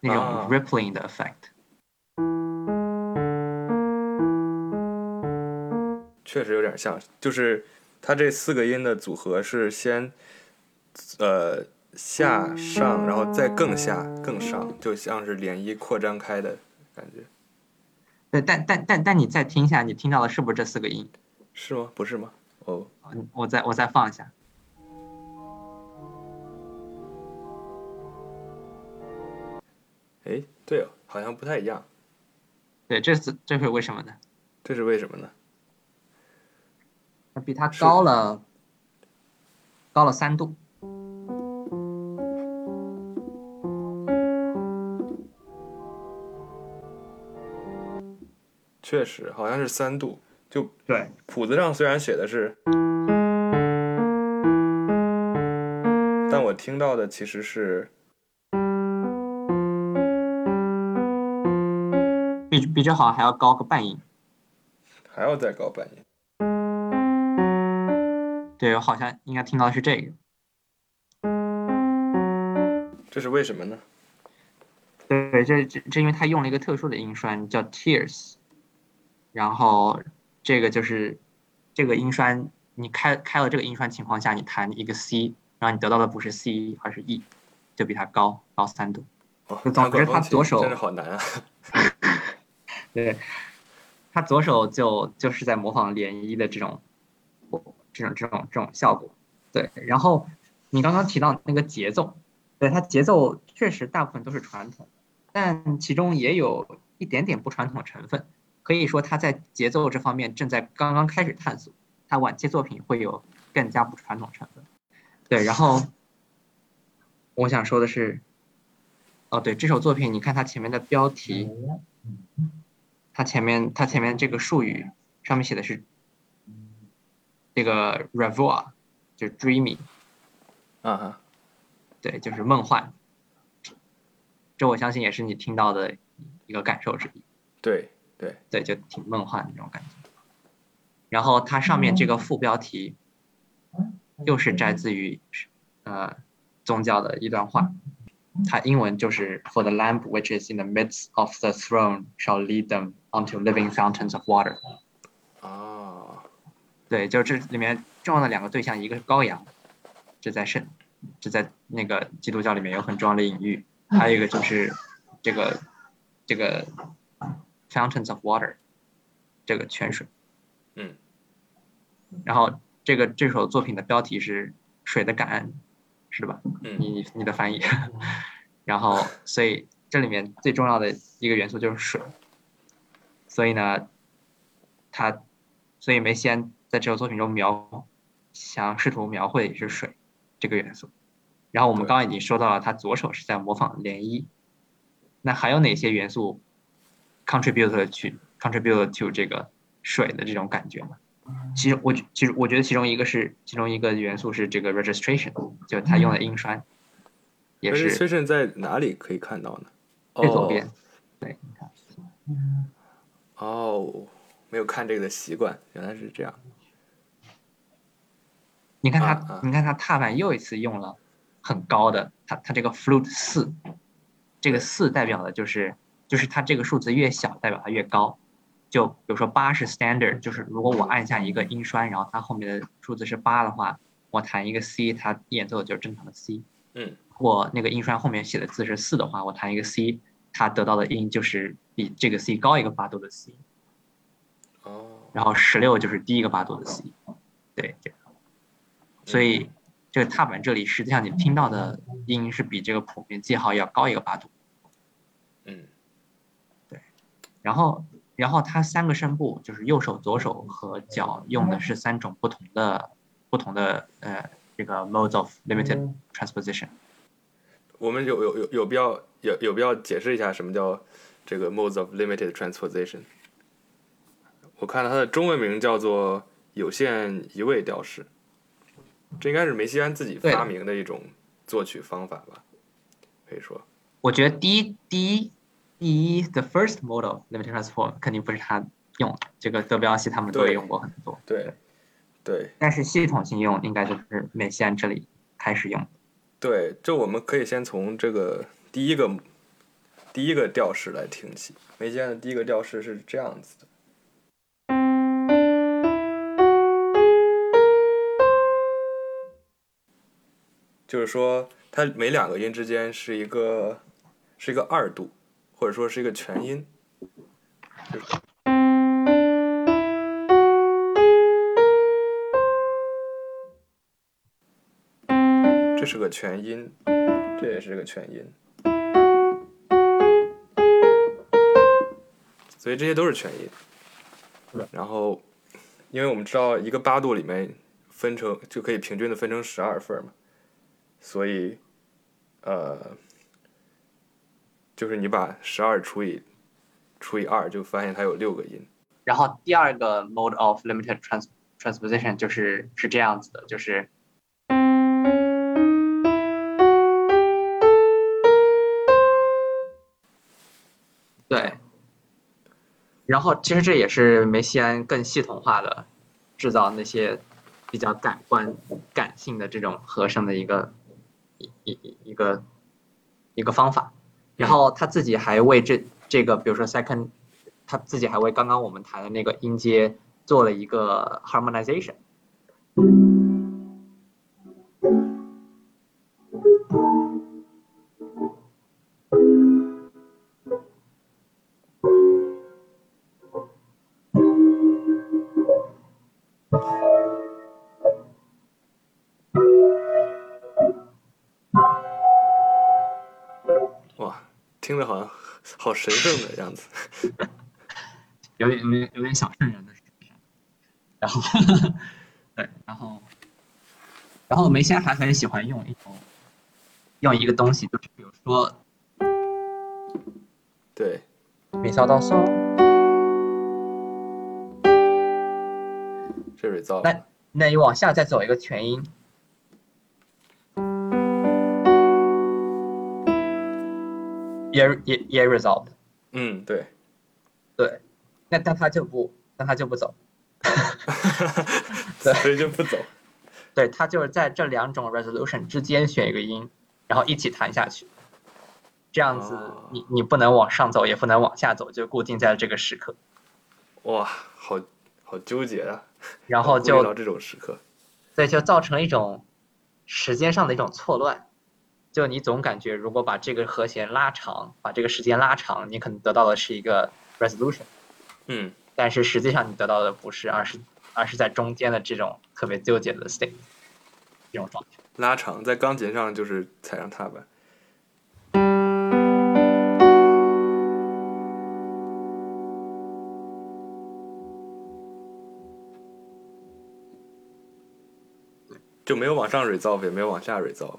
那种啊 rippling 的 effect。确实有点像，就是它这四个音的组合是先，呃下上，然后再更下更上，就像是涟漪扩张开的感觉，对，但但但但你再听一下，你听到的是不是这四个音？是吗？不是吗？哦，嗯我再我再放一下，哎，对哦，好像不太一样，对，这是这是为什么呢？这是为什么呢？它比它高了高了三度。确实好像是三度，就对，谱子上虽然写的是，但我听到的其实是比比这好像还要高个半音。还要再高半音。对，我好像应该听到的是这个。这是为什么呢？对，这这这因为他用了一个特殊的音栓叫 tears，然后这个就是这个音栓，你开开了这个音栓情况下，你弹一个 C，然后你得到的不是 C，而是 E，就比它高高三度。总之他左手真是好难啊。对，他左手就就是在模仿涟漪的这种这种这种这种效果。对，然后你刚刚提到那个节奏，对它节奏确实大部分都是传统，但其中也有一点点不传统的成分。可以说他在节奏这方面正在刚刚开始探索，他晚期作品会有更加不传统成分。对，然后我想说的是，哦，对，这首作品你看它前面的标题。它前面它前面这个术语上面写的是这个 revoir，就是 dreamy，啊哈，对，就是梦幻。这我相信也是你听到的一个感受之一，对对，对，就挺梦幻的那种感觉。然后它上面这个副标题又是摘自于呃宗教的一段话，它英文就是 For the lamp which is in the midst of the throne shall lead them onto living fountains of water。哦，对，就这里面重要的两个对象，一个是羔羊，这在圣，这在那个基督教里面有很重要的隐喻，还有一个就是这个这个 fountains of water，这个泉水。嗯，然后这个这首作品的标题是《水的感恩》，是吧？嗯你你的翻译。然后，所以这里面最重要的一个元素就是水。所以呢，他，所以梅西安在这首作品中描，想试图描绘的是水这个元素。然后我们刚刚已经说到了，他左手是在模仿涟漪。那还有哪些元素 contribute to contribute to 这个水的这种感觉呢？其实我觉其实我觉得其中一个是其中一个元素是这个 registration，就他用的音栓，也是 registration 在哪里可以看到呢？最左边。对，你看，哦，哦，没有看这个的习惯，原来是这样。你看他，你看他踏板又一次用了很高的，他他这个 flute 四，这个四代表的就是就是它这个数字越小，代表它越高。就比如说八是 standard，就是如果我按下一个音栓，然后它后面的数字是八的话，我弹一个 C，它演奏的就是正常的 C。嗯，我那个音栓后面写的字是四的话，我弹一个 C，它得到的音就是比这个 C 高一个八度的 C。哦，然后十六就是第一个八度的 C，对，这样。所以这个踏板这里实际上你听到的音是比这个谱面记号要高一个八度。嗯然后，然后它三个声部就是右手、左手和脚用的是三种不同的不同的呃这个 modes of limited transposition。我们有有有有必要有有必要解释一下什么叫这个 modes of limited transposition。我看到它的中文名叫做有限移位调式，这应该是梅西安自己发明的一种作曲方法吧？可以说，我觉得第一第一第一 the first mode of limited transform 肯定不是他用的，这个德彪西他们都对用过很多，对对但是系统性用应该就是美西安这里开始用。对，就我们可以先从这个第一个第一个调式来听起。梅西安的第一个调式是这样子的。就是说，它每两个音之间是一个是一个二度，或者说是一个全音。这是个全音，这也是个全音，所以这些都是全音。然后，因为我们知道一个八度里面分成就可以平均的分成十二份嘛，所以，呃，就是你把十二除以除以二，就发现它有六个音。然后第二个 mode of limited trans transposition 就是是这样子的，就是对，然后其实这也是梅西安更系统化的制造那些比较感官感性的这种和声的一个一一一个一个方法。然后他自己还为这这个，比如说 second 他自己还为刚刚我们谈的那个音阶做了一个 harmonization。神圣的样子。有点有点有点小圣人的。然后，对，然后，然后梅西安还很喜欢用一种用一个东西，就是比如说对，米骚到嗦，这 resolve。那那你往下再走一个全音，也也也 resolve，嗯，对，对，那但他就不，但他就不走，对所以就不走。对，他就是在这两种 resolution 之间选一个音，然后一起弹下去。这样子哦你，你不能往上走，也不能往下走，就固定在这个时刻。哇，好好纠结啊！然后顾虑到就这种时刻。对，就造成了一种时间上的一种错乱。就你总感觉，如果把这个和弦拉长，把这个时间拉长，你可能得到的是一个 resolution，嗯，但是实际上你得到的不是，而是而是在中间的这种特别纠结的 state 这种状态。拉长在钢琴上就是踩上踏板。就没有往上 resolve，也没有往下 resolve。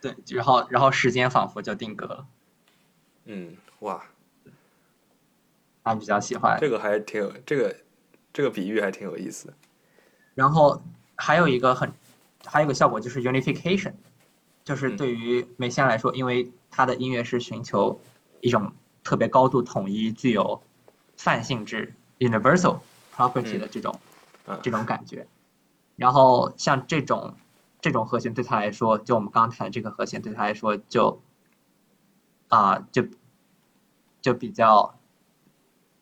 对，然后然后时间仿佛就定格了。嗯，哇，他比较喜欢。这个还挺有，这个这个比喻还挺有意思的。然后还有一个很，还有一个效果就是 unification，就是嗯对于梅西安来说，因为他的音乐是寻求一种特别高度统一、具有泛性质 （universal property） 的这种、嗯这种感觉。然后像这种这种和弦对他来说，就我们刚刚谈的这个和弦对他来说就啊、就就比较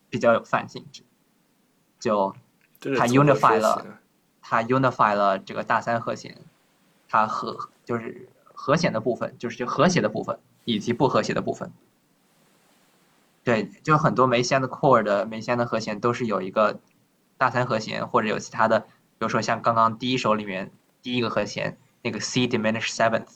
比较有泛性质，就它这是从何 unify 说了起呢它 unify 了这个大三和弦，它和就是和弦的部分，就是就和谐的部分以及不和谐的部分。对，就很多梅仙的 chord 的梅仙的和弦都是有一个大三和弦，或者有其他的，比如说像刚刚第一首里面第一个和弦那个 C diminished seventh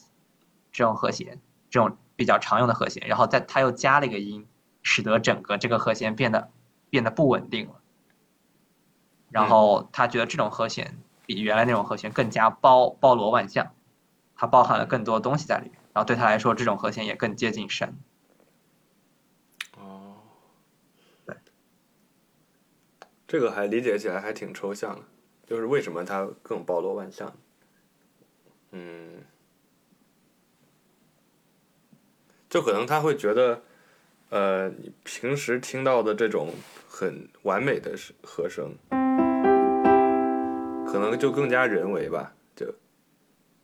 这种和弦，这种比较常用的和弦，然后在它又加了一个音，使得整个这个和弦变得变得不稳定了。然后他觉得这种和弦比原来那种和弦更加包包罗万象，它包含了更多东西在里面，然后对他来说，这种和弦也更接近神。哦，对，这个还理解起来还挺抽象的，就是为什么它更包罗万象？嗯，就可能他会觉得，呃，你平时听到的这种很完美的是和声，可能就更加人为吧，就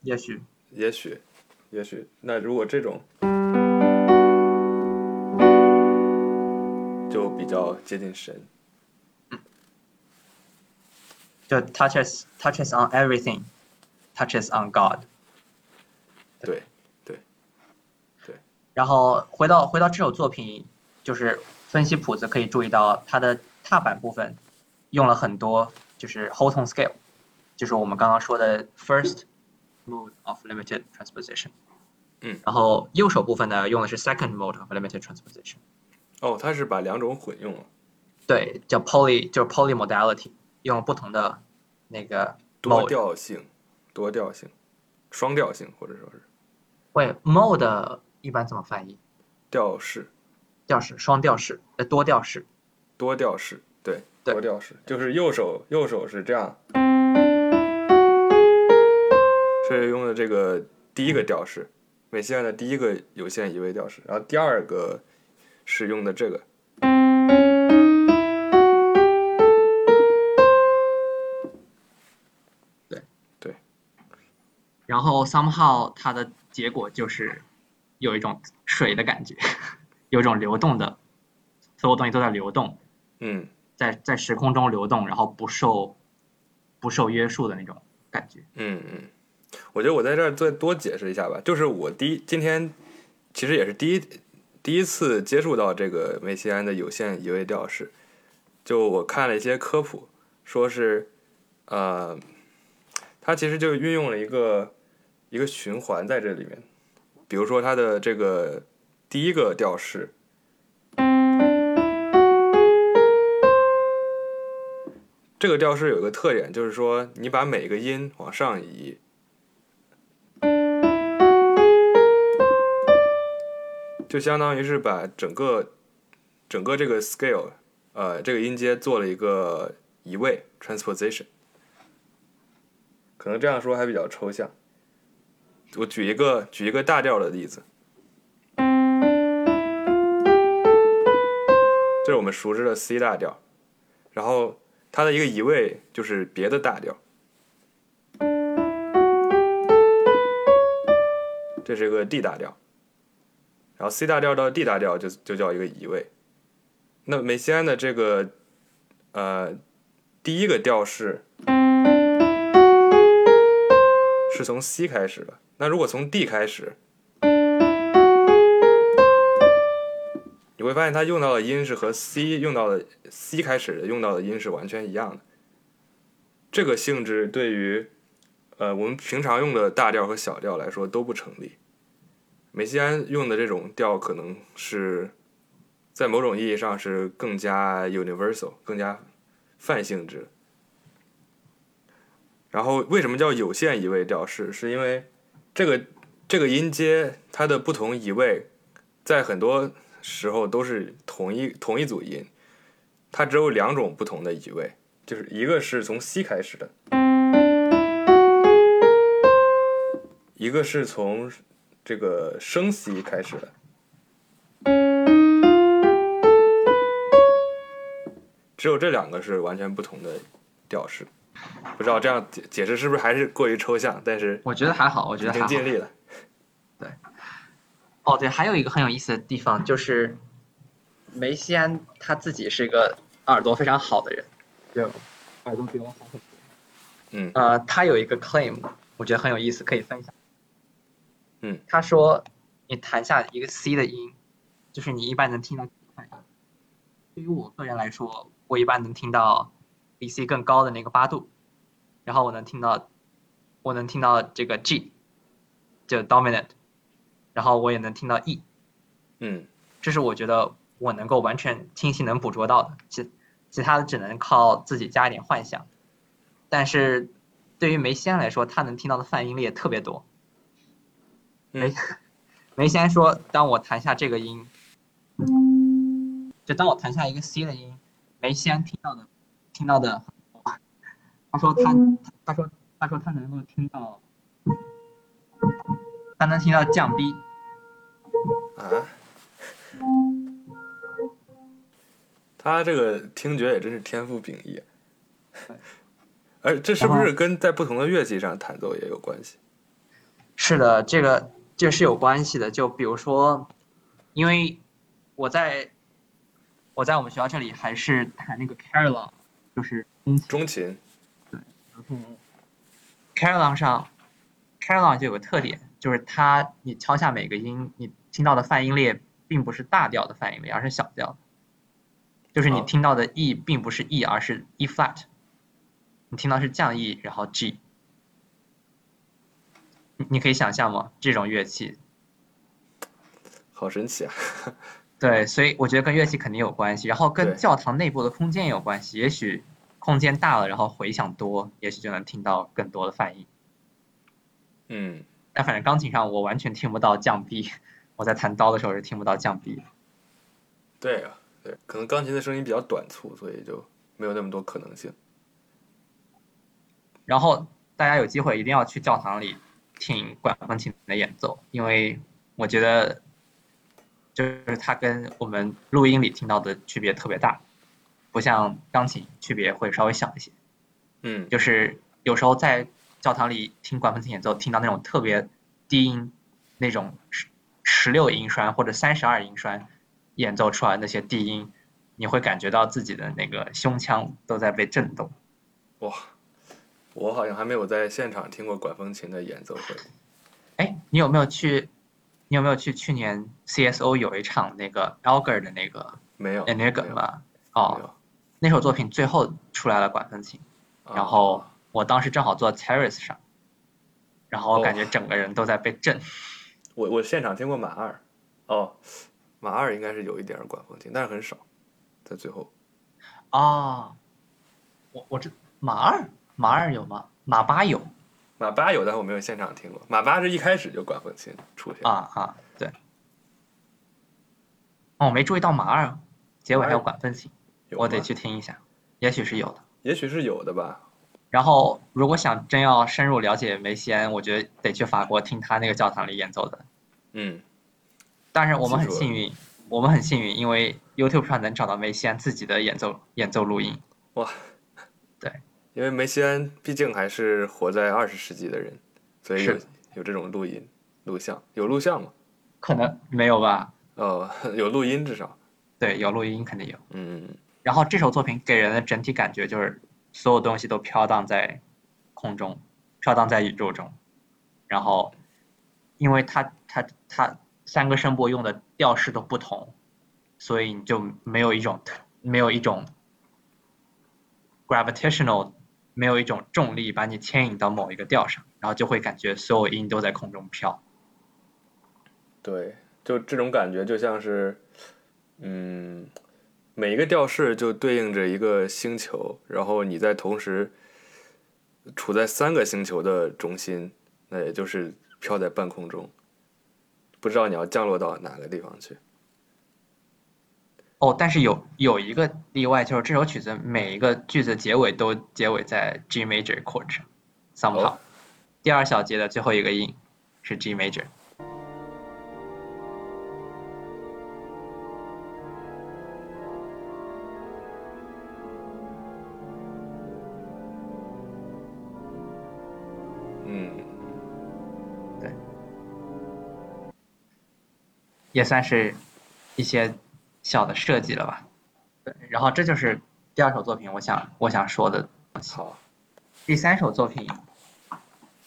也许。也许，也许，那如果这种就比较接近神。就 touches touches on everything, touches on God。对，对，对然后回到回到这首作品，就是分析谱子可以注意到它的踏板部分用了很多就是 whole tone scale，就是我们刚刚说的 first mode of limited transposition。嗯然后右手部分呢用的是 second mode of limited transposition，哦，他是把两种混用了，对，叫 poly 就是 polymodality，用了不同的那个多。调性，多调性，双调性，或者说是喂，mode 一般怎么翻译？调式、调式、双调式、呃多调式。多调式，对，对多调式，就是右手右手是这样，是用的这个第一个调式，美西安的第一个有限移位调式，然后第二个是用的这个，然后 somehow 它的结果就是有一种水的感觉，有一种流动的，所有东西都在流动，嗯在在时空中流动，然后不受不受约束的那种感觉。嗯嗯，我觉得我在这儿再多解释一下吧，就是我第一今天其实也是第一第一次接触到这个梅西安的有限移位调式，就我看了一些科普，说是呃，它其实就运用了一个一个循环在这里面，比如说它的这个第一个调式。这个调式有一个特点，就是说你把每个音往上移，就相当于是把整个整个这个 scale，呃，这个音阶做了一个移位 transposition。可能这样说还比较抽象。我举一个举一个大调的例子，这是我们熟知的 C 大调，然后它的一个移位就是别的大调，这是一个 D 大调，然后 C 大调到 D 大调就就叫一个移位。那梅西安的这个呃第一个调式是从 C 开始的，那如果从 D 开始，你会发现它用到的音是和 C 用到的 C 开始的用到的音是完全一样的。这个性质对于呃我们平常用的大调和小调来说都不成立。梅西安用的这种调可能是在某种意义上是更加 universal、更加泛性质。然后为什么叫有限移位调式？是因为这个这个音阶它的不同移位，在很多时候都是同一同一组音，它只有两种不同的移位，就是一个是从 C 开始的，一个是从这个升 C 开始的。只有这两个是完全不同的调式，不知道这样解解释是不是还是过于抽象？但是我觉得还好，我觉得还好。经尽力了。哦，对，还有一个很有意思的地方就是，梅西安他自己是一个耳朵非常好的人，就耳朵比我好很多。嗯呃，他有一个 claim，我觉得很有意思，可以分享。嗯，他说你弹下一个 C 的音，就是你一般能听到几块音。对于我个人来说，我一般能听到比 C 更高的那个八度，然后我能听到，我能听到这个 G，就 dominant，然后我也能听到 E，嗯。这是我觉得我能够完全清晰能捕捉到的，其其他的只能靠自己加一点幻想。但是对于梅西安来说，他能听到的泛音列特别多，梅梅先说，当我弹下这个音，就当我弹下一个 C 的音，梅先听到的听到的，他说他他说他说他能够听到，他能听到降 B，啊，他这个听觉也真是天赋秉异。而这是不是跟在不同的乐器上弹奏也有关系？是的，这个这是有关系的。就比如说，因为我在我在我们学校这里还是弹那个 Carillon，就是中提中琴，然后 Carillon 上 Carillon 就有个特点，就是它你敲下每个音，你听到的泛音列并不是大调的泛音列，而是小调的。就是你哦听到的 E 并不是 E，而是 E flat，你听到是降 E，然后 G。你你可以想象吗？这种乐器，好神奇啊！对，所以我觉得跟乐器肯定有关系，然后跟教堂内部的空间也有关系。也许空间大了，然后回响多，也许就能听到更多的反应。嗯，但反正钢琴上我完全听不到降 B，我在弹刀的时候是听不到降 B 的。对啊，对，可能钢琴的声音比较短促，所以就没有那么多可能性。然后大家有机会一定要去教堂里听管风琴的演奏，因为我觉得就是它跟我们录音里听到的区别特别大，不像钢琴区别会稍微小一些。嗯，就是有时候在教堂里听管风琴演奏，听到那种特别低音，那种十十六音栓或者三十二音栓演奏出来那些低音，你会感觉到自己的那个胸腔都在被震动。哇，我好像还没有在现场听过管风琴的演奏会。哎，你有没有去？你有没有去去年 CSO 有一场那个 Alger 的那个没有 Enigma？没有哦，那首作品最后出来了管风琴，然后啊我当时正好坐 terrace 上，然后我感觉哦整个人都在被震。我我现场听过马二，哦，马二应该是有一点管风琴，但是很少，在最后。啊，我我这马二马二有吗？马八有马八有，但是我没有现场听过。马八是一开始就管风琴出现。啊啊，对。哦，我没注意到马二结尾还有管风琴，我得去听一下，也许是有的。也许是有的吧。然后，如果想真要深入了解梅西安，我觉得得去法国听他那个教堂里演奏的。嗯，但是我们很幸运，我们很幸运，因为 YouTube 上能找到梅西安自己的演奏演奏录音。哇，对，因为梅西安毕竟还是活在二十世纪的人，所以有是有这种录音、录像，有录像吗？可能没有吧？呃，有录音至少。对，有录音肯定有。嗯，然后这首作品给人的整体感觉就是所有东西都飘荡在空中，飘荡在宇宙中。然后，因为它它它三个声波用的调式都不同，所以你就没有一种没有一种 gravitational 没有一种重力把你牵引到某一个调上，然后就会感觉所有音都在空中飘。对，就这种感觉就像是，嗯，每一个调式就对应着一个星球，然后你在同时处在三个星球的中心，那也就是飘在半空中，不知道你要降落到哪个地方去。哦，但是有有一个例外，就是这首曲子每一个句子结尾都结尾在 G major chord 上，somehow，、哦。第二小节的最后一个音是 G major。嗯，也算是一些小的设计了吧。对，然后这就是第二首作品，我想我想说的。好，第三首作品，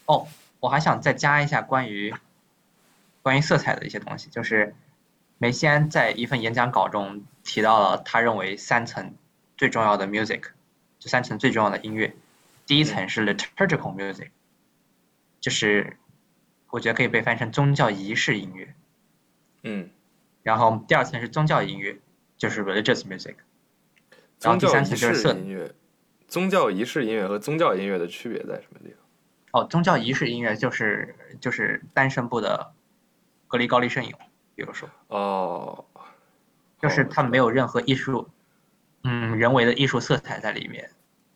哦，我还想再加一下关于关于色彩的一些东西，就是梅西安在一份演讲稿中提到了他认为三层最重要的 music，这三层最重要的音乐，第一层是 liturgical music，就是我觉得可以被翻成宗教仪式音乐。嗯，然后第二层是宗教音乐，就是 religious music。然后第三层就是色音乐，宗教仪式音乐和宗教音乐的区别在什么地方？哦，宗教仪式音乐就是就是单声部的格里高利圣咏，比如说，哦，就是它没有任何艺术，嗯，人为的艺术色彩在里面，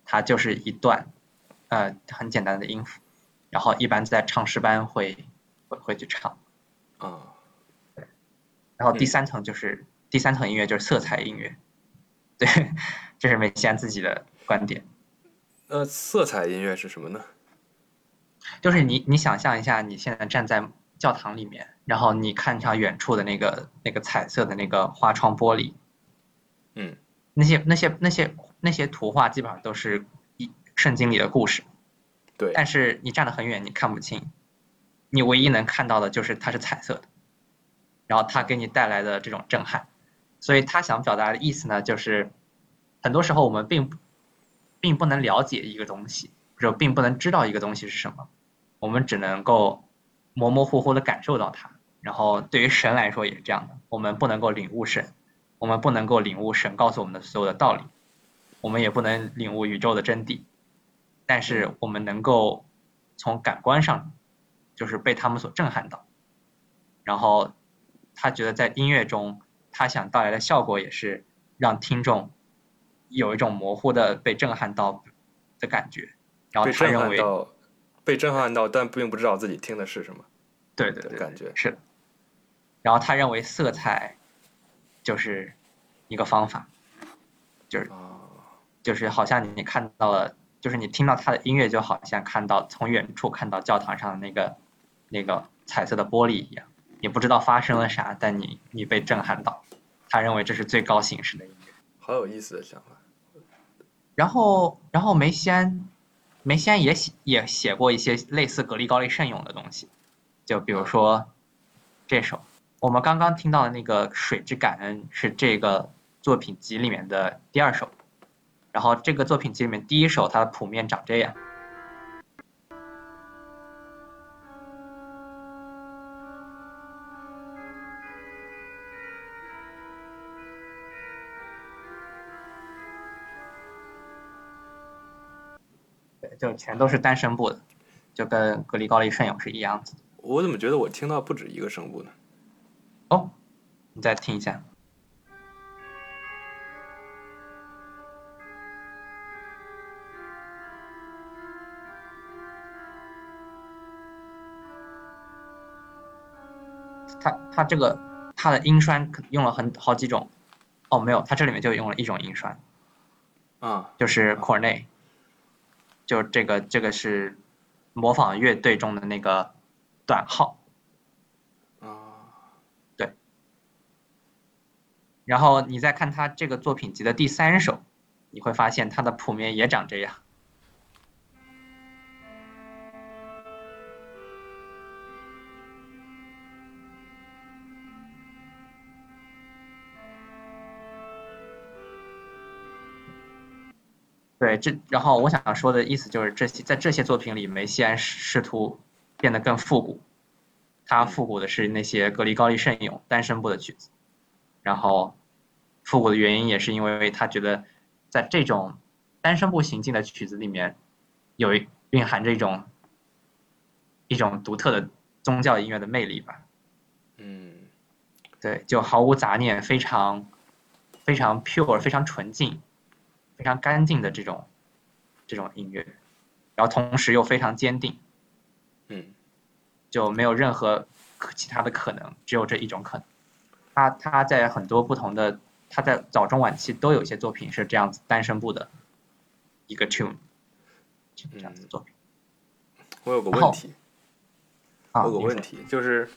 它就是一段，呃，很简单的音符，然后一般在唱诗班会会会去唱，啊，然后第嗯三层就是、第三层音乐就是色彩音乐，对，这是梅西安自己的观点。呃色彩音乐是什么呢？就是你你想象一下，你现在站在教堂里面，然后你看上远处的那个那个彩色的那个花窗玻璃，嗯，那些那些那些那些图画基本上都是一圣经里的故事，对，但是你站得很远，你看不清，你唯一能看到的就是它是彩色的，然后它给你带来的这种震撼，所以他想表达的意思呢，就是很多时候我们并并不能了解一个东西，或者并不能知道一个东西是什么，我们只能够模模糊糊的感受到它。然后对于神来说也是这样的，我们不能够领悟神，我们不能够领悟神告诉我们的所有的道理，我们也不能领悟宇宙的真谛，但是我们能够从感官上，就是被他们所震撼到。然后他觉得在音乐中，他想带来的效果也是让听众有一种模糊的被震撼到的感觉。然后他认为，被震撼到，但并不知道自己听的是什么对对对，感觉。是的。然后他认为色彩就是一个方法，就是啊，就是好像你看到了，就是你听到他的音乐，就好像看到从远处看到教堂上的那个那个彩色的玻璃一样，你不知道发生了啥，但你你被震撼到。他认为这是最高形式的音乐。好有意思的想法。然后，然后梅西安，梅西安也写也写过一些类似格力高利圣咏的东西，就比如说这首，我们刚刚听到的那个《水之感恩》是这个作品集里面的第二首，然后这个作品集里面第一首它的谱面长这样。就全都是单声部的，就跟格里高利圣咏是一样子的。我怎么觉得我听到不止一个声部呢？哦，你再听一下。它它这个它的音栓用了很好几种，哦没有，它这里面就用了一种音栓，啊，就是 cornet，内，就这个这个是模仿乐队中的那个短号。对，然后你再看他这个作品集的第三首，你会发现他的谱面也长这样。对，这然后我想说的意思就是，这些在这些作品里，梅西安试图变得更复古，他复古的是那些格里高利圣咏单声部的曲子。然后复古的原因也是因为他觉得，在这种单声部行进的曲子里面，有一蕴含着一种一种独特的宗教音乐的魅力吧。嗯，对，就毫无杂念，非常非常 pure，非常纯净，非常干净的这种这种音乐，然后同时又非常坚定，嗯，就没有任何可其他的可能，只有这一种可能。他他在很多不同的，他在早中晚期都有一些作品是这样子单声部的一个 tune，这样子的作品。我有个问题，啊，我有个问题，就是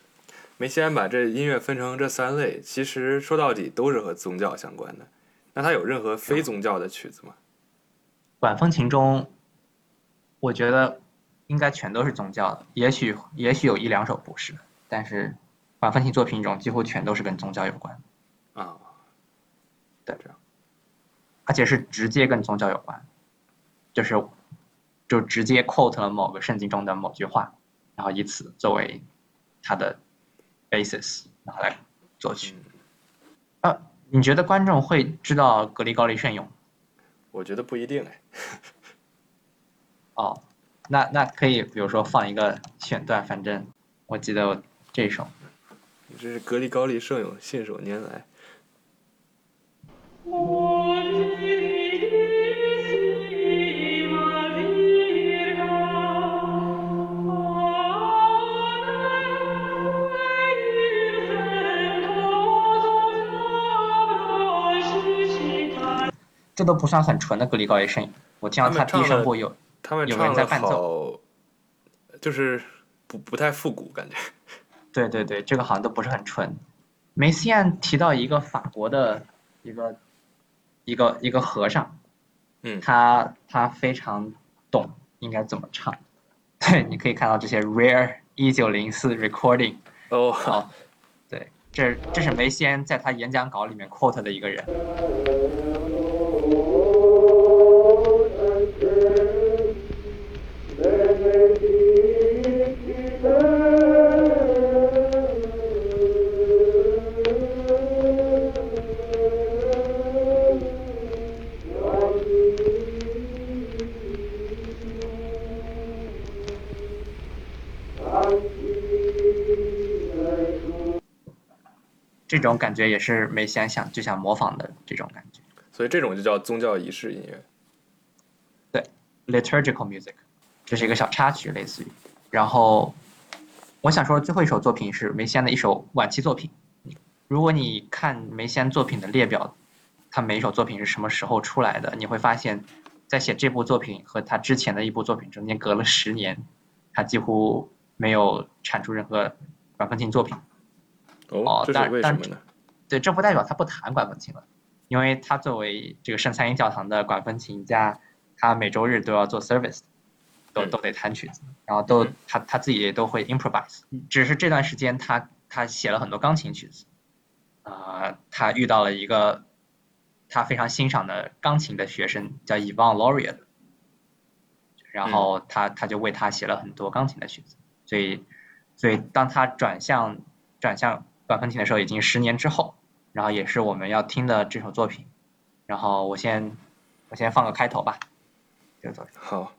梅西安把这音乐分成这三类，其实说到底都是和宗教相关的。那他有任何非宗教的曲子吗？管风琴中，我觉得应该全都是宗教的，也许也许有一两首不是，但是管风琴作品中几乎全都是跟宗教有关，啊，对。这样，而且是直接跟宗教有关，就是就直接 quote 了某个圣经中的某句话，然后以此作为它的 basis，然后来作曲。啊，你觉得观众会知道格力高丽》？炫勇？我觉得不一定哎。哦，那那可以，比如说放一个选段，反正我记得这首，你这是格力高丽》。炫勇，信手拈来。这都不算很纯的格里高利声音。我听到他第一声部有他们有人在伴奏好，就是不不太复古感觉。对对对，这个好像都不是很纯。梅西安提到一个法国的一个一个一个和尚，嗯他他非常懂应该怎么唱。对，你可以看到这些 rare 一九零四 recording，哦，好，对，这这是梅西安在他演讲稿里面 quote 的一个人。这种感觉也是梅西安想就想模仿的这种感觉所以这种就叫宗教仪式音乐。对，liturgical music，这是一个小插曲，类似于。然后，我想说最后一首作品是梅西安的一首晚期作品。如果你看梅西安作品的列表，他每一首作品是什么时候出来的，你会发现，在写这部作品和他之前的一部作品中间隔了十年，他几乎没有产出任何管风琴作品。哦哦，这是但但为什么呢？对，这不代表他不弹管风琴了，因为他作为这个圣三一教堂的管风琴家，他每周日都要做 service，都嗯。都得弹曲子，然后都嗯。他他自己也都会 improvise，只是这段时间他他写了很多钢琴曲子，啊，他遇到了一个他非常欣赏的钢琴的学生叫 Ivan Lauria，然后他他就为他写了很多钢琴的曲子，所以所以当他转向转向管风琴的时候，已经十年之后，然后也是我们要听的这首作品。然后我先我先放个开头吧，这个作品。好，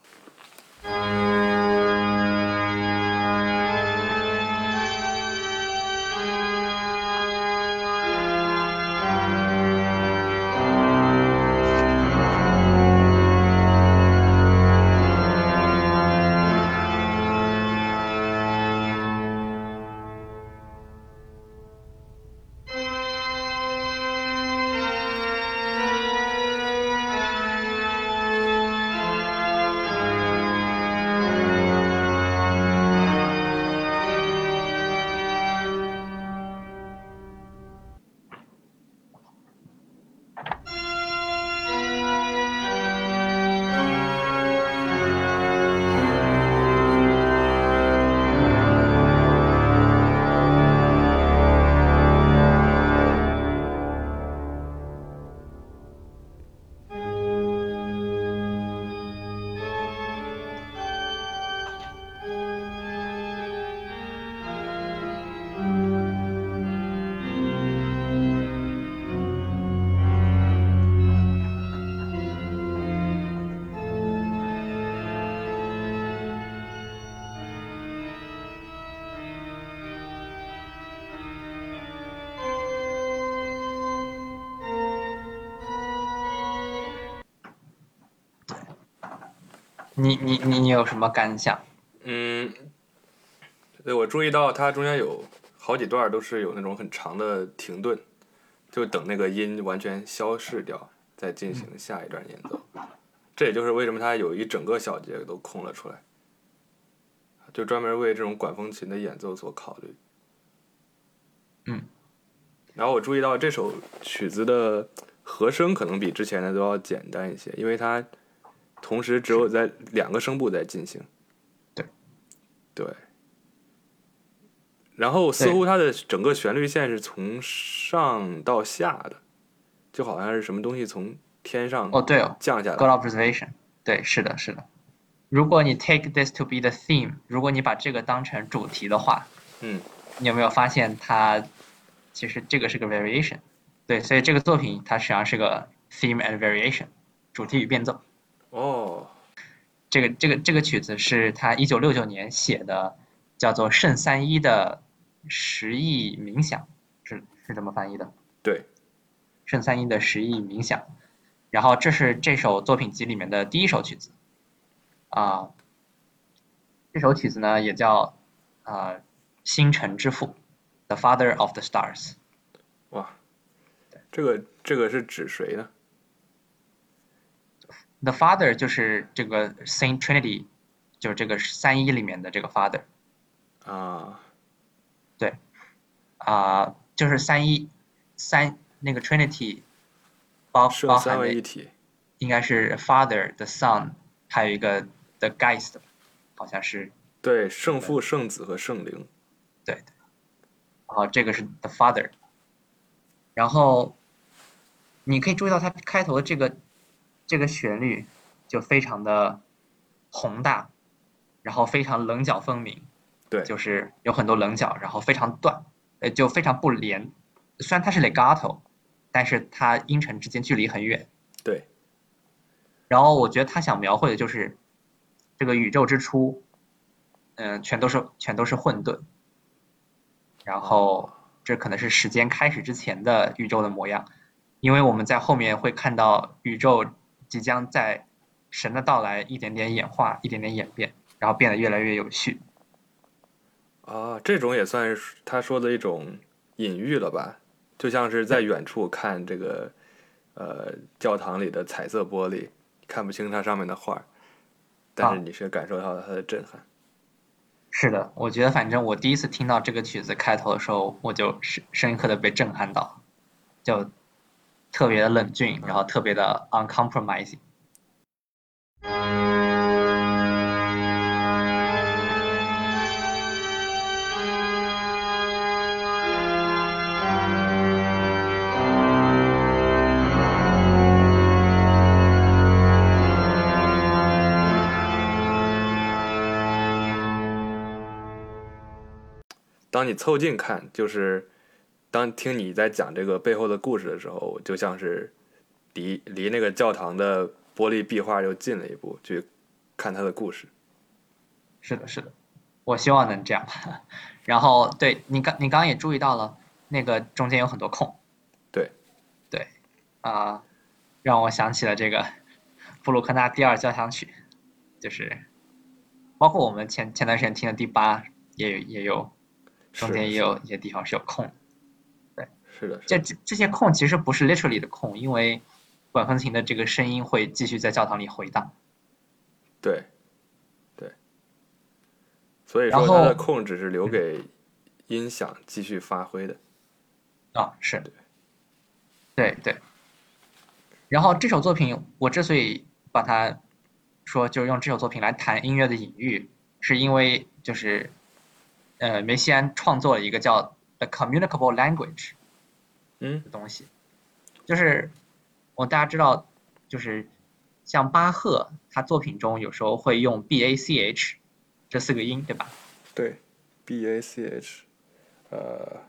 你你你你有什么感想？嗯，对我注意到它中间有好几段都是有那种很长的停顿，就等那个音完全消逝掉，再进行下一段演奏。这也就是为什么它有一整个小节都空了出来，就专门为这种管风琴的演奏所考虑。嗯，然后我注意到这首曲子的和声可能比之前的都要简单一些，因为它同时只有在两个声部在进行。对，对。然后似乎它的整个旋律线是从上到下的，就好像是什么东西从天上哦，对哦降下来。observation，对，是的，是的。如果你 take this to be the theme，如果你把这个当成主题的话，嗯，你有没有发现它其实这个是个 variation？对，所以这个作品它实际上是个 theme and variation，主题与变奏。哦，这个这个这个曲子是他一九六九年写的，叫做《圣三一》的十亿冥想，是是这么翻译的。对，圣三一的十亿冥想，然后这是这首作品集里面的第一首曲子，啊，这首曲子呢也叫啊星辰之父，The Father of the Stars。哇，这个这个是指谁呢？The Father 就是这个 Saint Trinity，就是这个三一里面的这个 Father 啊，对啊、就是三一三那个 Trinity 包圣包含的一体。应该是 Father、The Son，还有一个 The Geist，好像是对，圣父、圣子和圣灵。对对，然后这个是 The Father，然后你可以注意到它开头的这个这个旋律就非常的宏大，然后非常棱角分明，对，就是有很多棱角，然后非常断，呃，就非常不连。虽然它是 legato，但是它音程之间距离很远。对，然后我觉得他想描绘的就是这个宇宙之初，嗯、全都是全都是混沌，然后这可能是时间开始之前的宇宙的模样，因为我们在后面会看到宇宙即将在神的到来一点点演化，一点点演变，然后变得越来越有序。啊，这种也算是他说的一种隐喻了吧？就像是在远处看这个呃教堂里的彩色玻璃，看不清它上面的画儿，但是啊你却感受到了它的震撼。是的，我觉得反正我第一次听到这个曲子开头的时候，我就深深刻的被震撼到，就特别的冷峻，然后特别的 uncompromising。当你凑近看，就是当听你在讲这个背后的故事的时候，就像是离离那个教堂的玻璃壁画又近了一步，去看它的故事。是的，是的，我希望能这样。然后对你刚你刚刚也注意到了，那个中间有很多空。对，对，啊、让我想起了这个 布鲁克纳第二交响曲，就是包括我们前前段时间听的第八，也有也有中间也有一些地方是有空的。是的，这这这些空其实不是 literally 的空，因为管风琴的这个声音会继续在教堂里回荡。对，对，所以然说它的后空只是留给音响继续发挥的。啊，是，对对。然后这首作品，我之所以把它说就是用这首作品来谈音乐的隐喻，是因为就是，呃，梅西安创作了一个叫 The Communicable Language 嗯的东西，就是我大家知道，就是像巴赫他作品中有时候会用 B A C H 这四个音，对吧？对，B A C H，呃，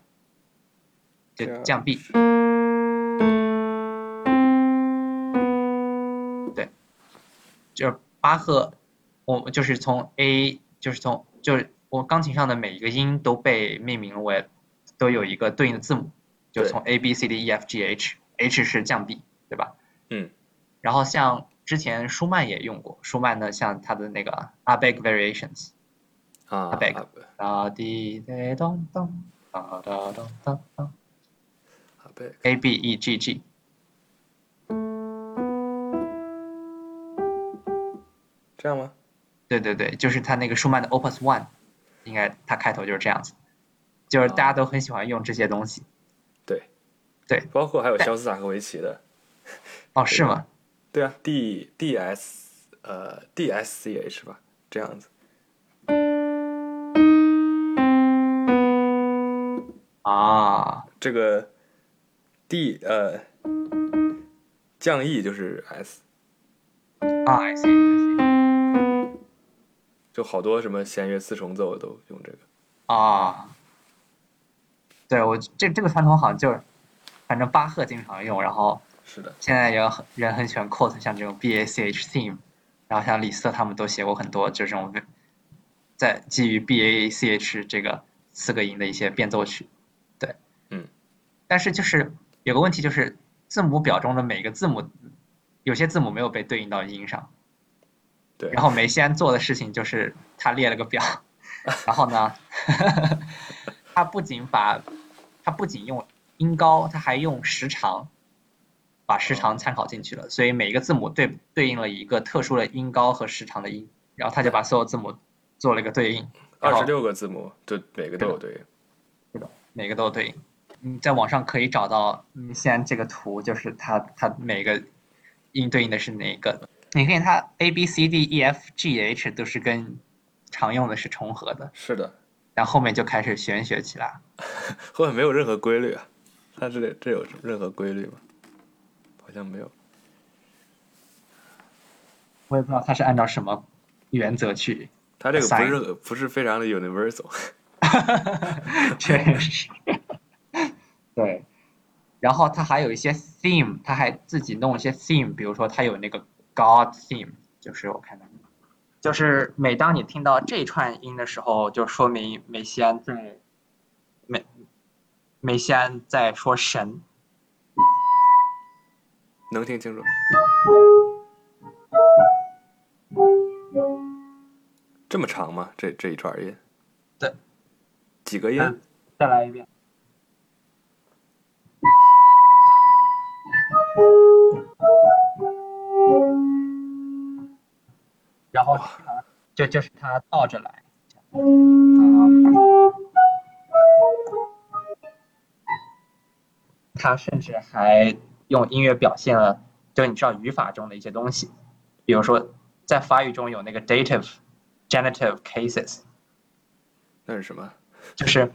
就降 B。对，就是巴赫，我就是从 A，就是从就是我钢琴上的每一个音都被命名为都有一个对应的字母，就从 A B C D E F G H，H 是降 B，对吧？嗯，然后像之前舒曼也用过，舒曼呢像他的那个 Abegg Variations，啊，Abeg 啊哒滴哒咚咚哒哒咚咚咚啊贝，A B E G G。这样吗？对对对，就是他那个舒曼的 Opus One，应该他开头就是这样子，就是大家都很喜欢用这些东西。对，对，包括还有肖斯塔科维奇的，哦，是吗？对啊，D D S 呃 D S C H 吧，这样子。啊，这个 D 呃降 E 就是 S，啊，I see，I see，就好多什么弦乐四重奏都用这个。啊，对我这这个传统好像就是，反正巴赫经常用，然后是的，现在也有很人很喜欢 quote 像这种 B A C H theme，然后像李斯特他们都写过很多就这种在基于 B A C H 这个四个音的一些变奏曲，对，嗯，但是就是有个问题就是字母表中的每个字母，有些字母没有被对应到音上，对，然后梅西安做的事情就是他列了个表，然后呢，他不仅把，他不仅用音高，它还用时长，把时长参考进去了，所以每一个字母对对应了一个特殊的音高和时长的音，然后他就把所有字母做了一个对应，然后二十六个字母，对每个都有对应。是的每个都有对应。你在网上可以找到嗯，现在这个图就是它它每个音对应的是哪个。你看它 A B C D E F G H 都是跟常用的是重合的，是的，但后面就开始玄学起来。后面没有任何规律啊。它这这有任何规律吗？好像没有。我也不知道它是按照什么原则去，它这个不是不是非常的 universal。确实，对。然后它还有一些 theme，它还自己弄一些 theme，比如说它有那个 God theme，就是我看到，就是每当你听到这串音的时候，就说明梅西安在梅梅西安在说神，能听清楚？这么长吗？这这一串音？对。几个音？嗯再来一遍。然后就就是它倒着来，它甚至还用音乐表现了，就你知道语法中的一些东西，比如说在法语中有那个 dative、genitive cases，那是什么？就是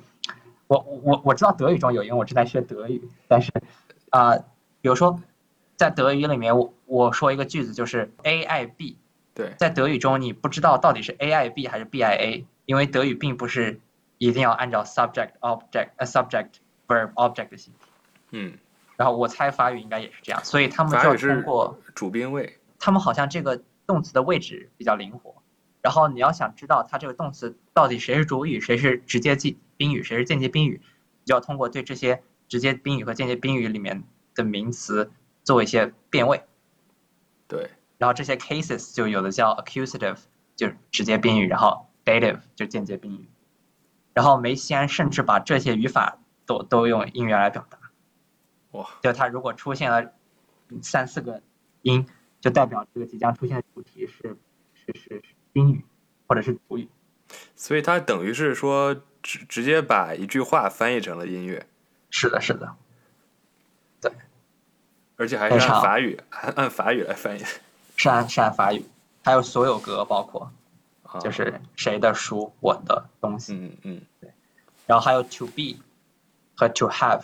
我我我知道德语中有，因为我正在学德语。但是啊、比如说在德语里面，我我说一个句子就是 A I B，对，在德语中你不知道到底是 A I B 还是 B I A，因为德语并不是一定要按照 subject object 呃 subject verb object 的形式。嗯，然后我猜法语应该也是这样，所以他们就要通过主宾位。他们好像这个动词的位置比较灵活，然后你要想知道它这个动词到底谁是主语，谁是直接宾宾语，谁是间接宾语，你就要通过对这些直接宾语和间接宾语里面的名词做一些变位，对，然后这些 cases 就有的叫 accusative，就是直接宾语，然后 dative 就是间接宾语，然后梅西安甚至把这些语法都都用英语来表达。哇，就它如果出现了三四个音，就代表这个即将出现的主题是是是是宾语或者是主语。所以它等于是说直直接把一句话翻译成了音乐，是的，是的，对。而且还是按法语按按法语来翻译。是按是按法语，还有所有歌，包括啊。就是谁的书，我的东西，嗯嗯，对。然后还有 to be 和 to have。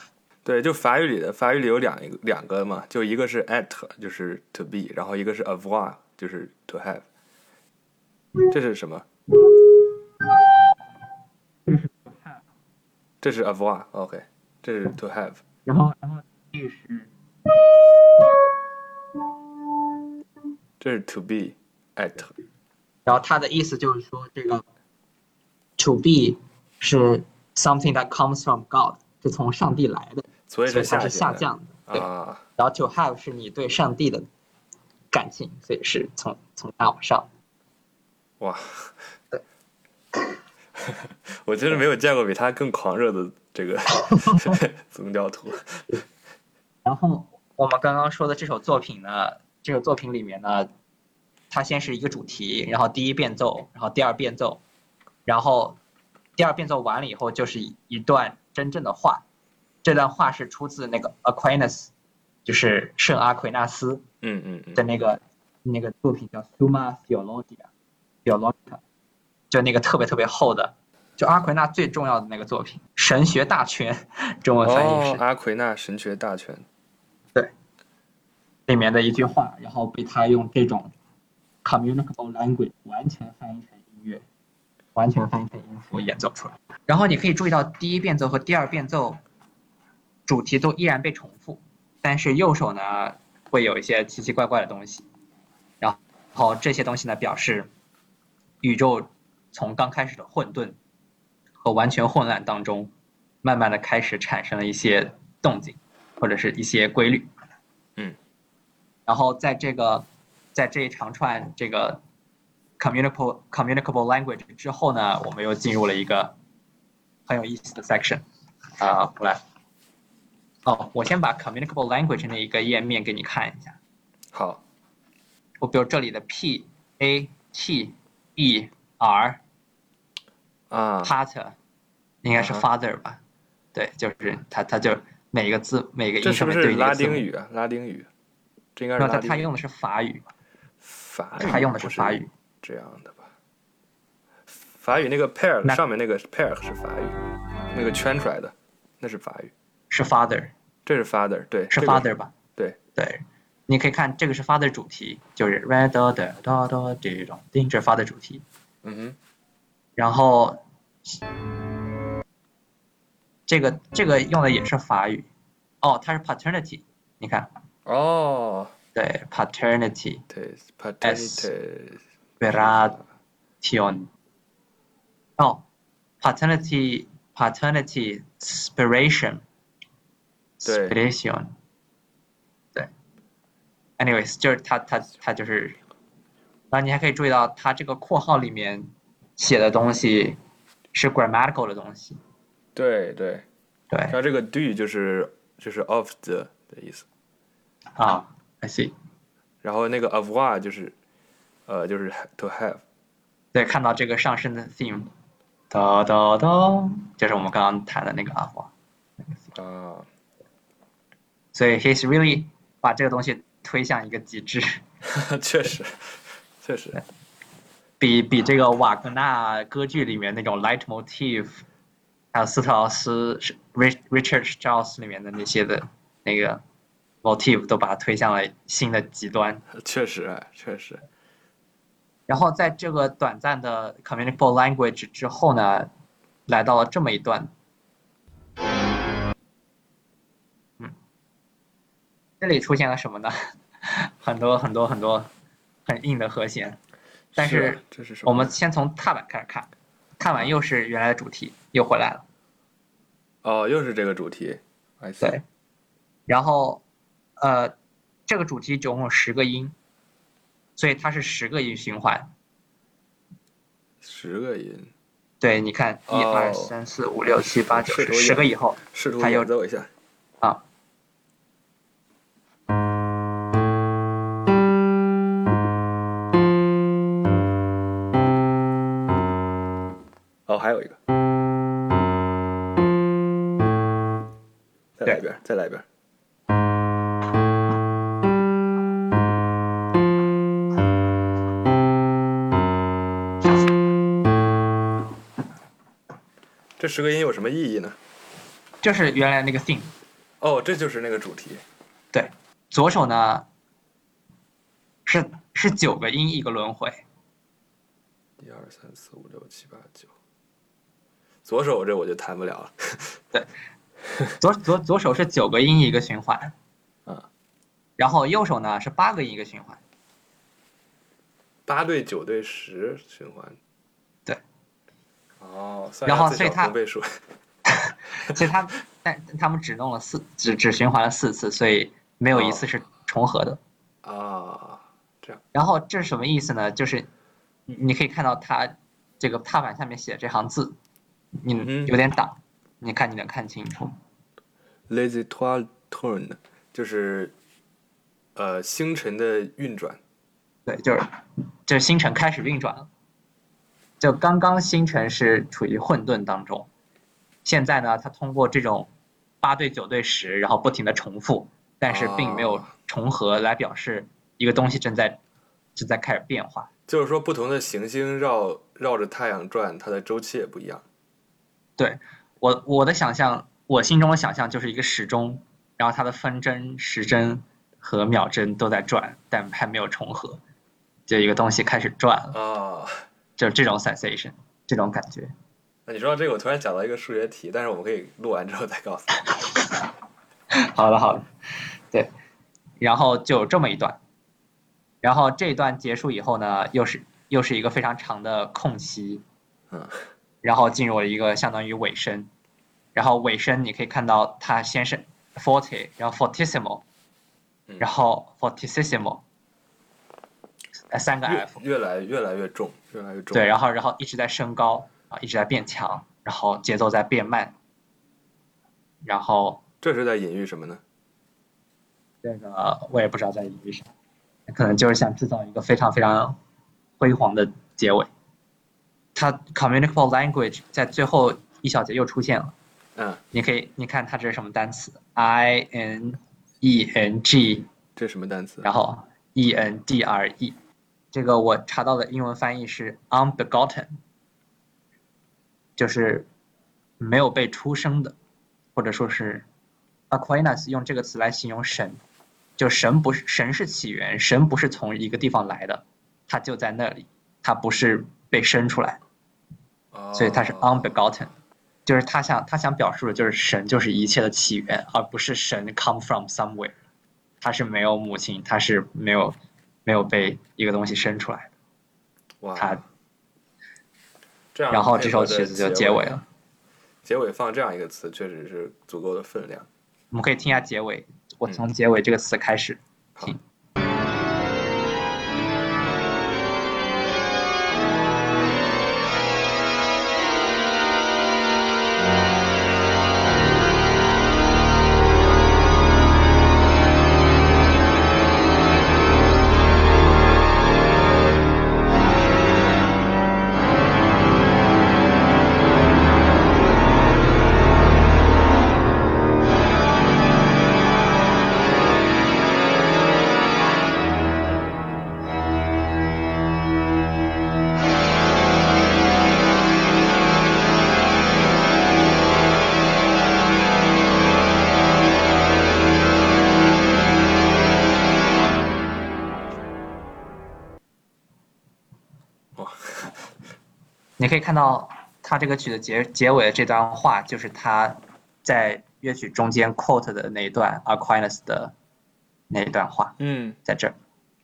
对，就法语里的法语里有两个两个嘛，就一个是 at，就是 to be，然后一个是 avoir，就是 to have。这是什么？这是 avoir，OK，、这是 to have。然后然后 be 是这是 to be at，然后它的意思就是说，这个 to be 是 something that comes from God，是从上帝来的，所以它是下下降的。对，啊。然后 to have 是你对上帝的感情，所以是从从下往上。哇，我真是没有见过比他更狂热的这个 宗教徒。然后我们刚刚说的这首作品呢，这首作品里面呢，它先是一个主题，然后第一变奏，然后第二变奏，然后第二变奏完了以后就是一一段真正的话，这段话是出自那个 Aquinas，就是圣阿奎纳斯嗯嗯嗯，的那个那个作品叫 Summa Theologia，Theologica，就那个特别特别厚的，就阿奎那最重要的那个作品《神学大全》，中文翻译哦，是。阿奎那神学大全。对里面的一句话，然后被他用这种 communicable language 完全翻译成音乐，完全翻译成音符演奏出来。然后你可以注意到第一变奏和第二变奏主题都依然被重复，但是右手呢会有一些奇奇怪怪的东西，然后这些东西呢表示宇宙从刚开始的混沌，和完全混乱当中，慢慢的开始产生了一些动静，或者是一些规律。嗯，然后在这个在这一长串这个 communicable communicable language 之后呢，我们又进入了一个很有意思的 section。啊、我来，哦，我先把 communicable language 那一个页面给你看一下。好，我比如这里的 P A T E R 啊，pater 应该是 father 吧？对，就是它，它就每一个字每个这音上面对是不是拉。丁语啊？拉丁语，这应该是那它拉丁语。它用的是法语，法语，它用的是法语。这样的吧？法语那个 pair 那上面那个 pair 是法语，那个圈出来的那是法语，是 father，这是 father，对，是 father 吧？对对，你可以看这个是 father 主题，就是 red da da da da 这种，这是 father 主题。嗯然后这个这个用的也是法语，哦，它是 paternity，你看，哼，哦，对，paternity 对，paternity，veration，哦，paternity paternity spiration 对。对，anyways 就是它它它就是，然后你还可以注意到它这个括号里面写的东西是 grammatical 的东西，对对，对。它这个 do 就是就是 of the 的意思，啊，I see。然后那个 avoir 就是呃就是 to have，对，看到这个上升的 theme，哒哒哒，就是我们刚刚谈的那个阿华。啊，所以 he's really 把这个东西推向一个极致，确 实确实，比比这个瓦格纳歌剧里面那种 light motif，还有斯特劳斯是 Rich Richard Strauss 里面的那些的那个 motif 都把它推向了新的极端。确实哎确实，然后在这个短暂的 communicable language 之后呢，来到了这么一段，这里出现了什么呢？很多很多很多很硬的和弦，但是？我们先从踏板开始看，看完又是原来的主题，又回来了，哦又是这个主题对，然后呃，这个主题总共十个音，所以它是十个音循环。十个音，对，你看，一哦二三四五六七八九十，十个以后试图还有演奏一下。啊，还有一个，再来一遍，再来一遍。这十个音有什么意义呢？这是原来那个 theme。哦，这就是那个主题。对，左手呢是是九个音一个轮回，一二三四五六七八九，左手这我就弹不了了。对左左左手是九个音一个循环，嗯，然后右手呢是八个音一个循环，八对九对十循环。对。然后 所以它倍数。所以他但他们只弄了四只只循环了四次，所以没有一次是重合的。啊，这样。然后这是什么意思呢？就是你你可以看到它这个踏板下面写这行字，你嗯有点挡，你看你能看清楚。Lazy t o i l tournent，就是呃星辰的运转。对，就是就是星辰开始运转了。就刚刚星辰是处于混沌当中，现在呢，它通过这种八对九对十，然后不停的重复，但是并没有哦重合，来表示一个东西正在正在开始变化。就是说，不同的行星绕绕着太阳转，它的周期也不一样。对我我的想象，我心中的想象就是一个时钟，然后它的分针、时针和秒针都在转，但还没有重合，就一个东西开始转了，啊，就是这种 sensation，这种感觉。那你说到这个，我突然想到一个数学题，但是我们可以录完之后再告诉你。好的好的，对，然后就有这么一段，然后这一段结束以后呢，又是又是一个非常长的空隙，嗯，然后进入了一个相当于尾声，然后尾声你可以看到它先是 forte，然后 fortissimo，嗯然后 fortissimo，呃三个 F，越来越来越重，越来越重。对，然后然后一直在升高啊，一直在变强，然后节奏在变慢，然后这是在隐喻什么呢？这个我也不知道在隐喻什么，可能就是想制造一个非常非常辉煌的结尾。它 communicable language 在最后一小节又出现了，嗯，你可以你看它这是什么单词？i n e n g，这是什么单词？然后 e n d r e，这个我查到的英文翻译是 unbegotten，就是没有被出生的，或者说是 Aquinas 用这个词来形容神，就神不是神是起源，神不是从一个地方来的，他就在那里，他不是被生出来，哦所以它是 unbegotten，就是他想他想表述的就是神就是一切的起源，而不是神 come from somewhere，他是没有母亲，他是没有没有被一个东西生出来的，哇，他然后这首曲子就结结尾了。。结尾放这样一个词，确实是足够的分量。我们可以听一下结尾，我从结尾这个词开始听。你可以看到他这个曲的结结尾的这段话，就是他在乐曲中间 quote 的那一段 Aquinas 的那一段话，嗯，在这儿。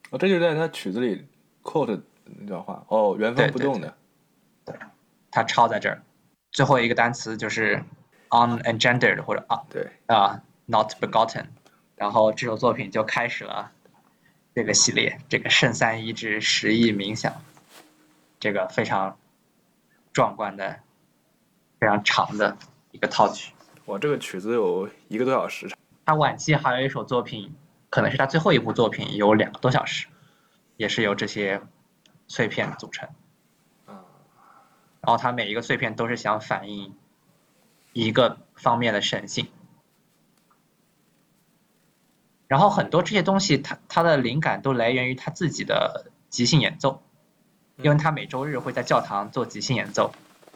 哦，这就是在他曲子里 quote 那段话。哦，原封不动的。对他抄在这儿。最后一个单词就是 unengendered 或者啊对，啊、not begotten，然后这首作品就开始了这个系列，这个圣三一至十亿冥想，这个非常壮观的、非常长的一个套曲。哇，这个曲子有一个多小时长。他晚期还有一首作品，可能是他最后一部作品，有两个多小时，也是由这些碎片组成。啊，然后它每一个碎片都是想反映一个方面的神性。然后很多这些东西，它它的灵感都来源于他自己的即兴演奏，因为他每周日会在教堂做即兴演奏，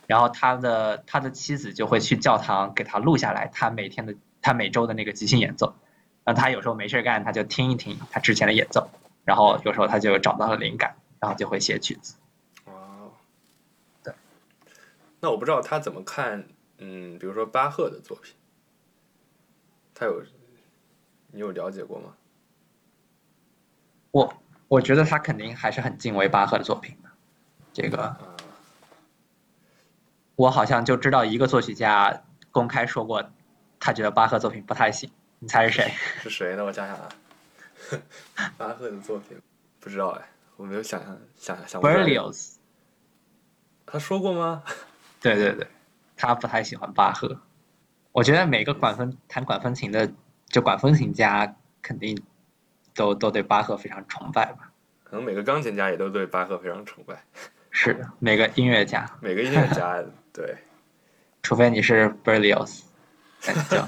然后他的他的妻子就会去教堂给他录下来他每天的他每周的那个即兴演奏，然后他有时候没事干，他就听一听他之前的演奏，然后有时候他就找到了灵感，然后就会写曲子。哦，对。那我不知道他怎么看，嗯，比如说巴赫的作品，他有，你有了解过吗？我我觉得他肯定还是很敬畏巴赫的作品的。这个啊，我好像就知道一个作曲家公开说过，他觉得巴赫作品不太行。你猜是谁？是谁呢？我想想啊，巴赫的作品不知道哎，我没有想象想想不出来 Berlioz。他说过吗？对对对，他不太喜欢巴赫。我觉得每个管风弹管风琴的，就管风琴家肯定都都对巴赫非常崇拜吧？可能每个钢琴家也都对巴赫非常崇拜，是的，每个音乐家，每个音乐家 对，除非你是 Berlioz，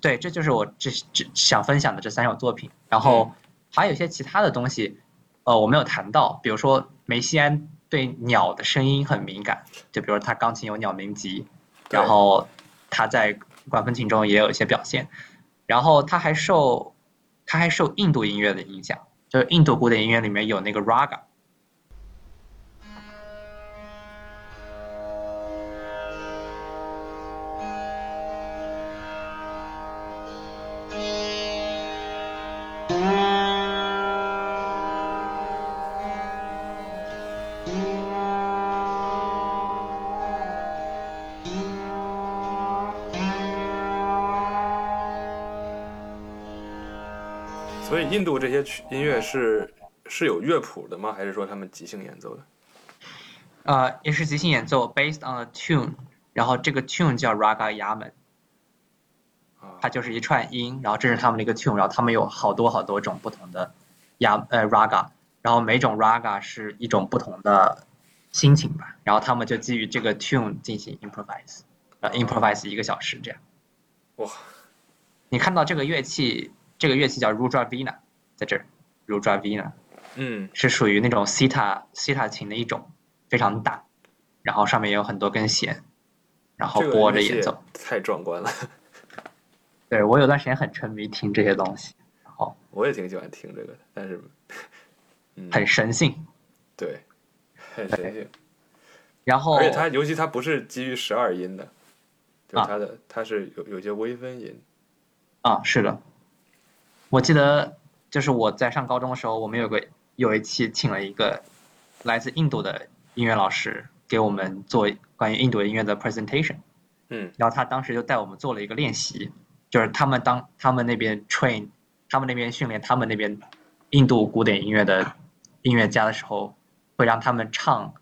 对，这就是我这这想分享的这三首作品。然后还有一些其他的东西，呃，我没有谈到，比如说梅西安对鸟的声音很敏感，就比如他钢琴有鸟鸣集，然后他在管风琴中也有一些表现，然后他还受他还受印度音乐的影响，就是印度古典音乐里面有那个 raga。些曲音乐是是有乐谱的吗？还是说他们即兴演奏的？呃，也是即兴演奏，based on a tune，然后这个 tune 叫 raga yaman，啊它就是一串音，然后这是他们的一个 tune，然后他们有好多好多种不同的 raga，然后每种 raga 是一种不同的心情吧，然后他们就基于这个 tune 进行 improvise，呃 improvise 一个小时这样。哇，你看到这个乐器，这个乐器叫 rudravina，在这儿，rudravina 嗯。是属于那种西塔西塔琴的一种，非常大，然后上面有很多根弦，然后拨着演奏。太壮观了，对我有段时间很沉迷听这些东西，然后我也挺喜欢听这个的，但是，嗯，很神性。对，很神性，然后而且它尤其它不是基于十二音的，就它的它是有有些微分音，啊，是的，我记得就是我在上高中的时候，我们有个有一期请了一个来自印度的音乐老师给我们做关于印度音乐的 presentation，嗯。然后他当时就带我们做了一个练习，就是他们当他们那边 train，他们那边训练他们那边印度古典音乐的音乐家的时候，会让他们唱，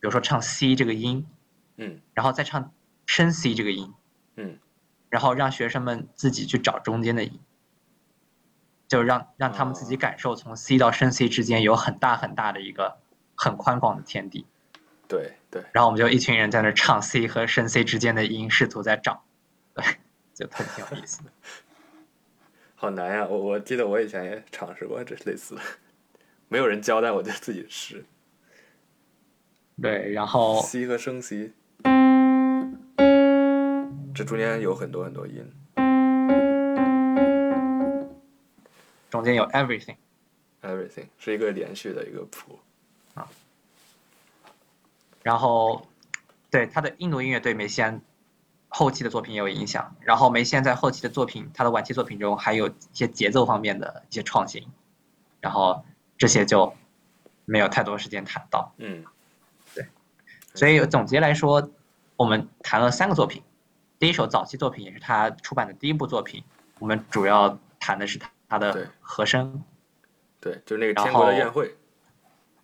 比如说唱 C 这个音，嗯。然后再唱升 C 这个音，嗯。然后让学生们自己去找中间的音，就是让让他们自己哦感受从 C 到升 C 之间有很大很大的一个很宽广的天地。对对，然后我们就一群人在那儿唱 C 和升 C 之间的音，试图在找，对，就特挺有意思的。好难呀！我我记得我以前也尝试过这类似的，没有人教，但我就自己试对，然后 C 和升 C，这中间有很多很多音，中间有 everything，everything 是一个连续的一个谱，啊然后对他的印度音乐对梅西安后期的作品也有影响。然后梅西安在后期的作品，他的晚期作品中还有一些节奏方面的一些创新，然后这些就没有太多时间谈到。嗯。对。所以总结来说，我们谈了三个作品。第一首早期作品也是他出版的第一部作品，我们主要谈的是他他的和声，对，就是那个天国的宴会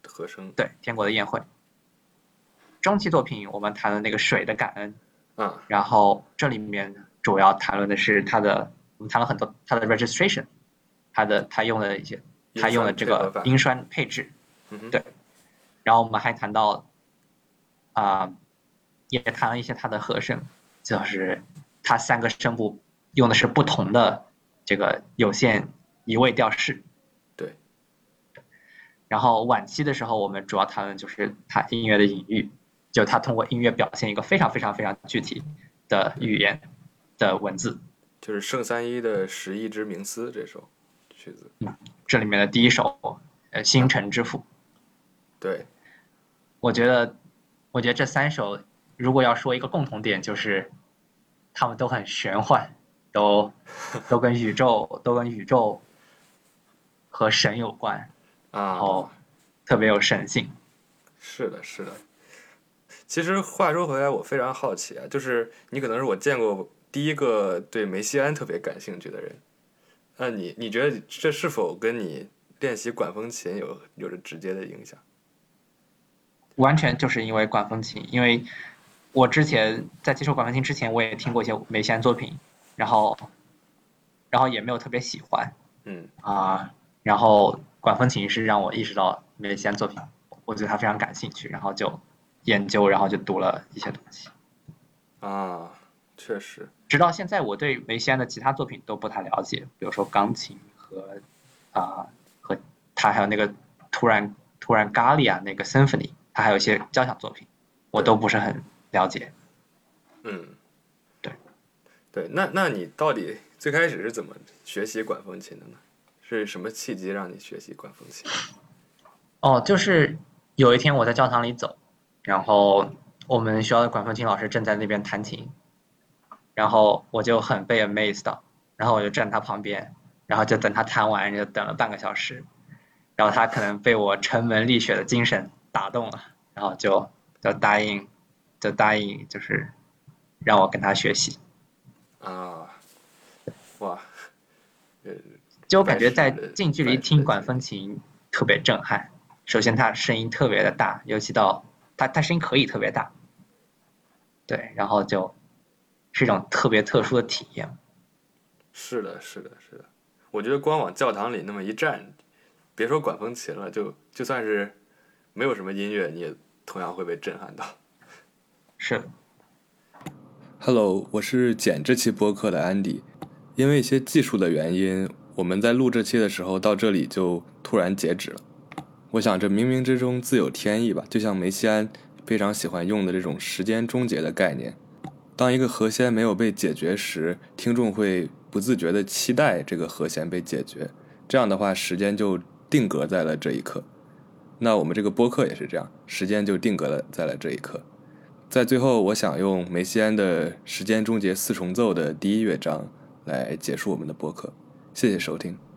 和声对《天国的宴会》。中期作品我们谈的那个水的感恩，嗯，然后这里面主要谈论的是他的，我们谈了很多他的 registration，他的他用的一些音他用的这个音栓配置，嗯哼。对。然后我们还谈到，啊、也谈了一些他的和声，就是他三个声部用的是不同的这个有限移位调式。对。然后晚期的时候，我们主要谈论就是他音乐的隐喻，就他通过音乐表现一个非常非常非常具体的语言的文字。就是圣三一的《十亿之冥思》这首曲子，嗯这里面的第一首，呃，《星辰之父》，对，我觉得，我觉得这三首如果要说一个共同点，就是他们都很玄幻，都都跟宇宙都跟宇宙和神有关，然啊后，特别有神性。是的，是的。其实话说回来，我非常好奇啊，就是你可能是我见过第一个对梅西安特别感兴趣的人。那你你觉得这是否跟你练习管风琴有有着直接的影响？完全就是因为管风琴，因为我之前在接触管风琴之前，我也听过一些梅西安作品，然后，然后也没有特别喜欢嗯啊、然后管风琴是让我意识到梅西安作品，我对他非常感兴趣，然后就研究，然后就读了一些东西。啊，确实，直到现在，我对梅西安的其他作品都不太了解，比如说钢琴和啊、和他还有那个突然突然咖喱啊那个 symphony，他还有一些交响作品，我都不是很了解。嗯，对，对，那那你到底最开始是怎么学习管风琴的呢？是什么契机让你学习管风琴？哦，就是有一天我在教堂里走，然后我们学校的管风琴老师正在那边弹琴，然后我就很被 amazed 到，然后我就站他旁边，然后就等他弹完，就等了半个小时，然后他可能被我沉门立雪的精神打动了，然后就就答应，就答应就是让我跟他学习。啊，哇，呃，就我感觉在近距离听管风琴特别震撼。首先，它声音特别的大，尤其到它它声音可以特别大，对，然后就是一种特别特殊的体验。是的，是的，是的。我觉得光往教堂里那么一站，别说管风琴了，就就算是没有什么音乐，你也同样会被震撼到。是的，Hello，我是剪这期播客的安迪。因为一些技术的原因，我们在录这期的时候到这里就突然截止了。我想这冥冥之中自有天意吧，就像梅西安非常喜欢用的这种时间终结的概念。当一个和弦没有被解决时，听众会不自觉地期待这个和弦被解决，这样的话时间就定格在了这一刻。那我们这个播客也是这样，时间就定格了在了这一刻。在最后，我想用梅西安的《时间终结四重奏》的第一乐章来结束我们的播客。谢谢收听。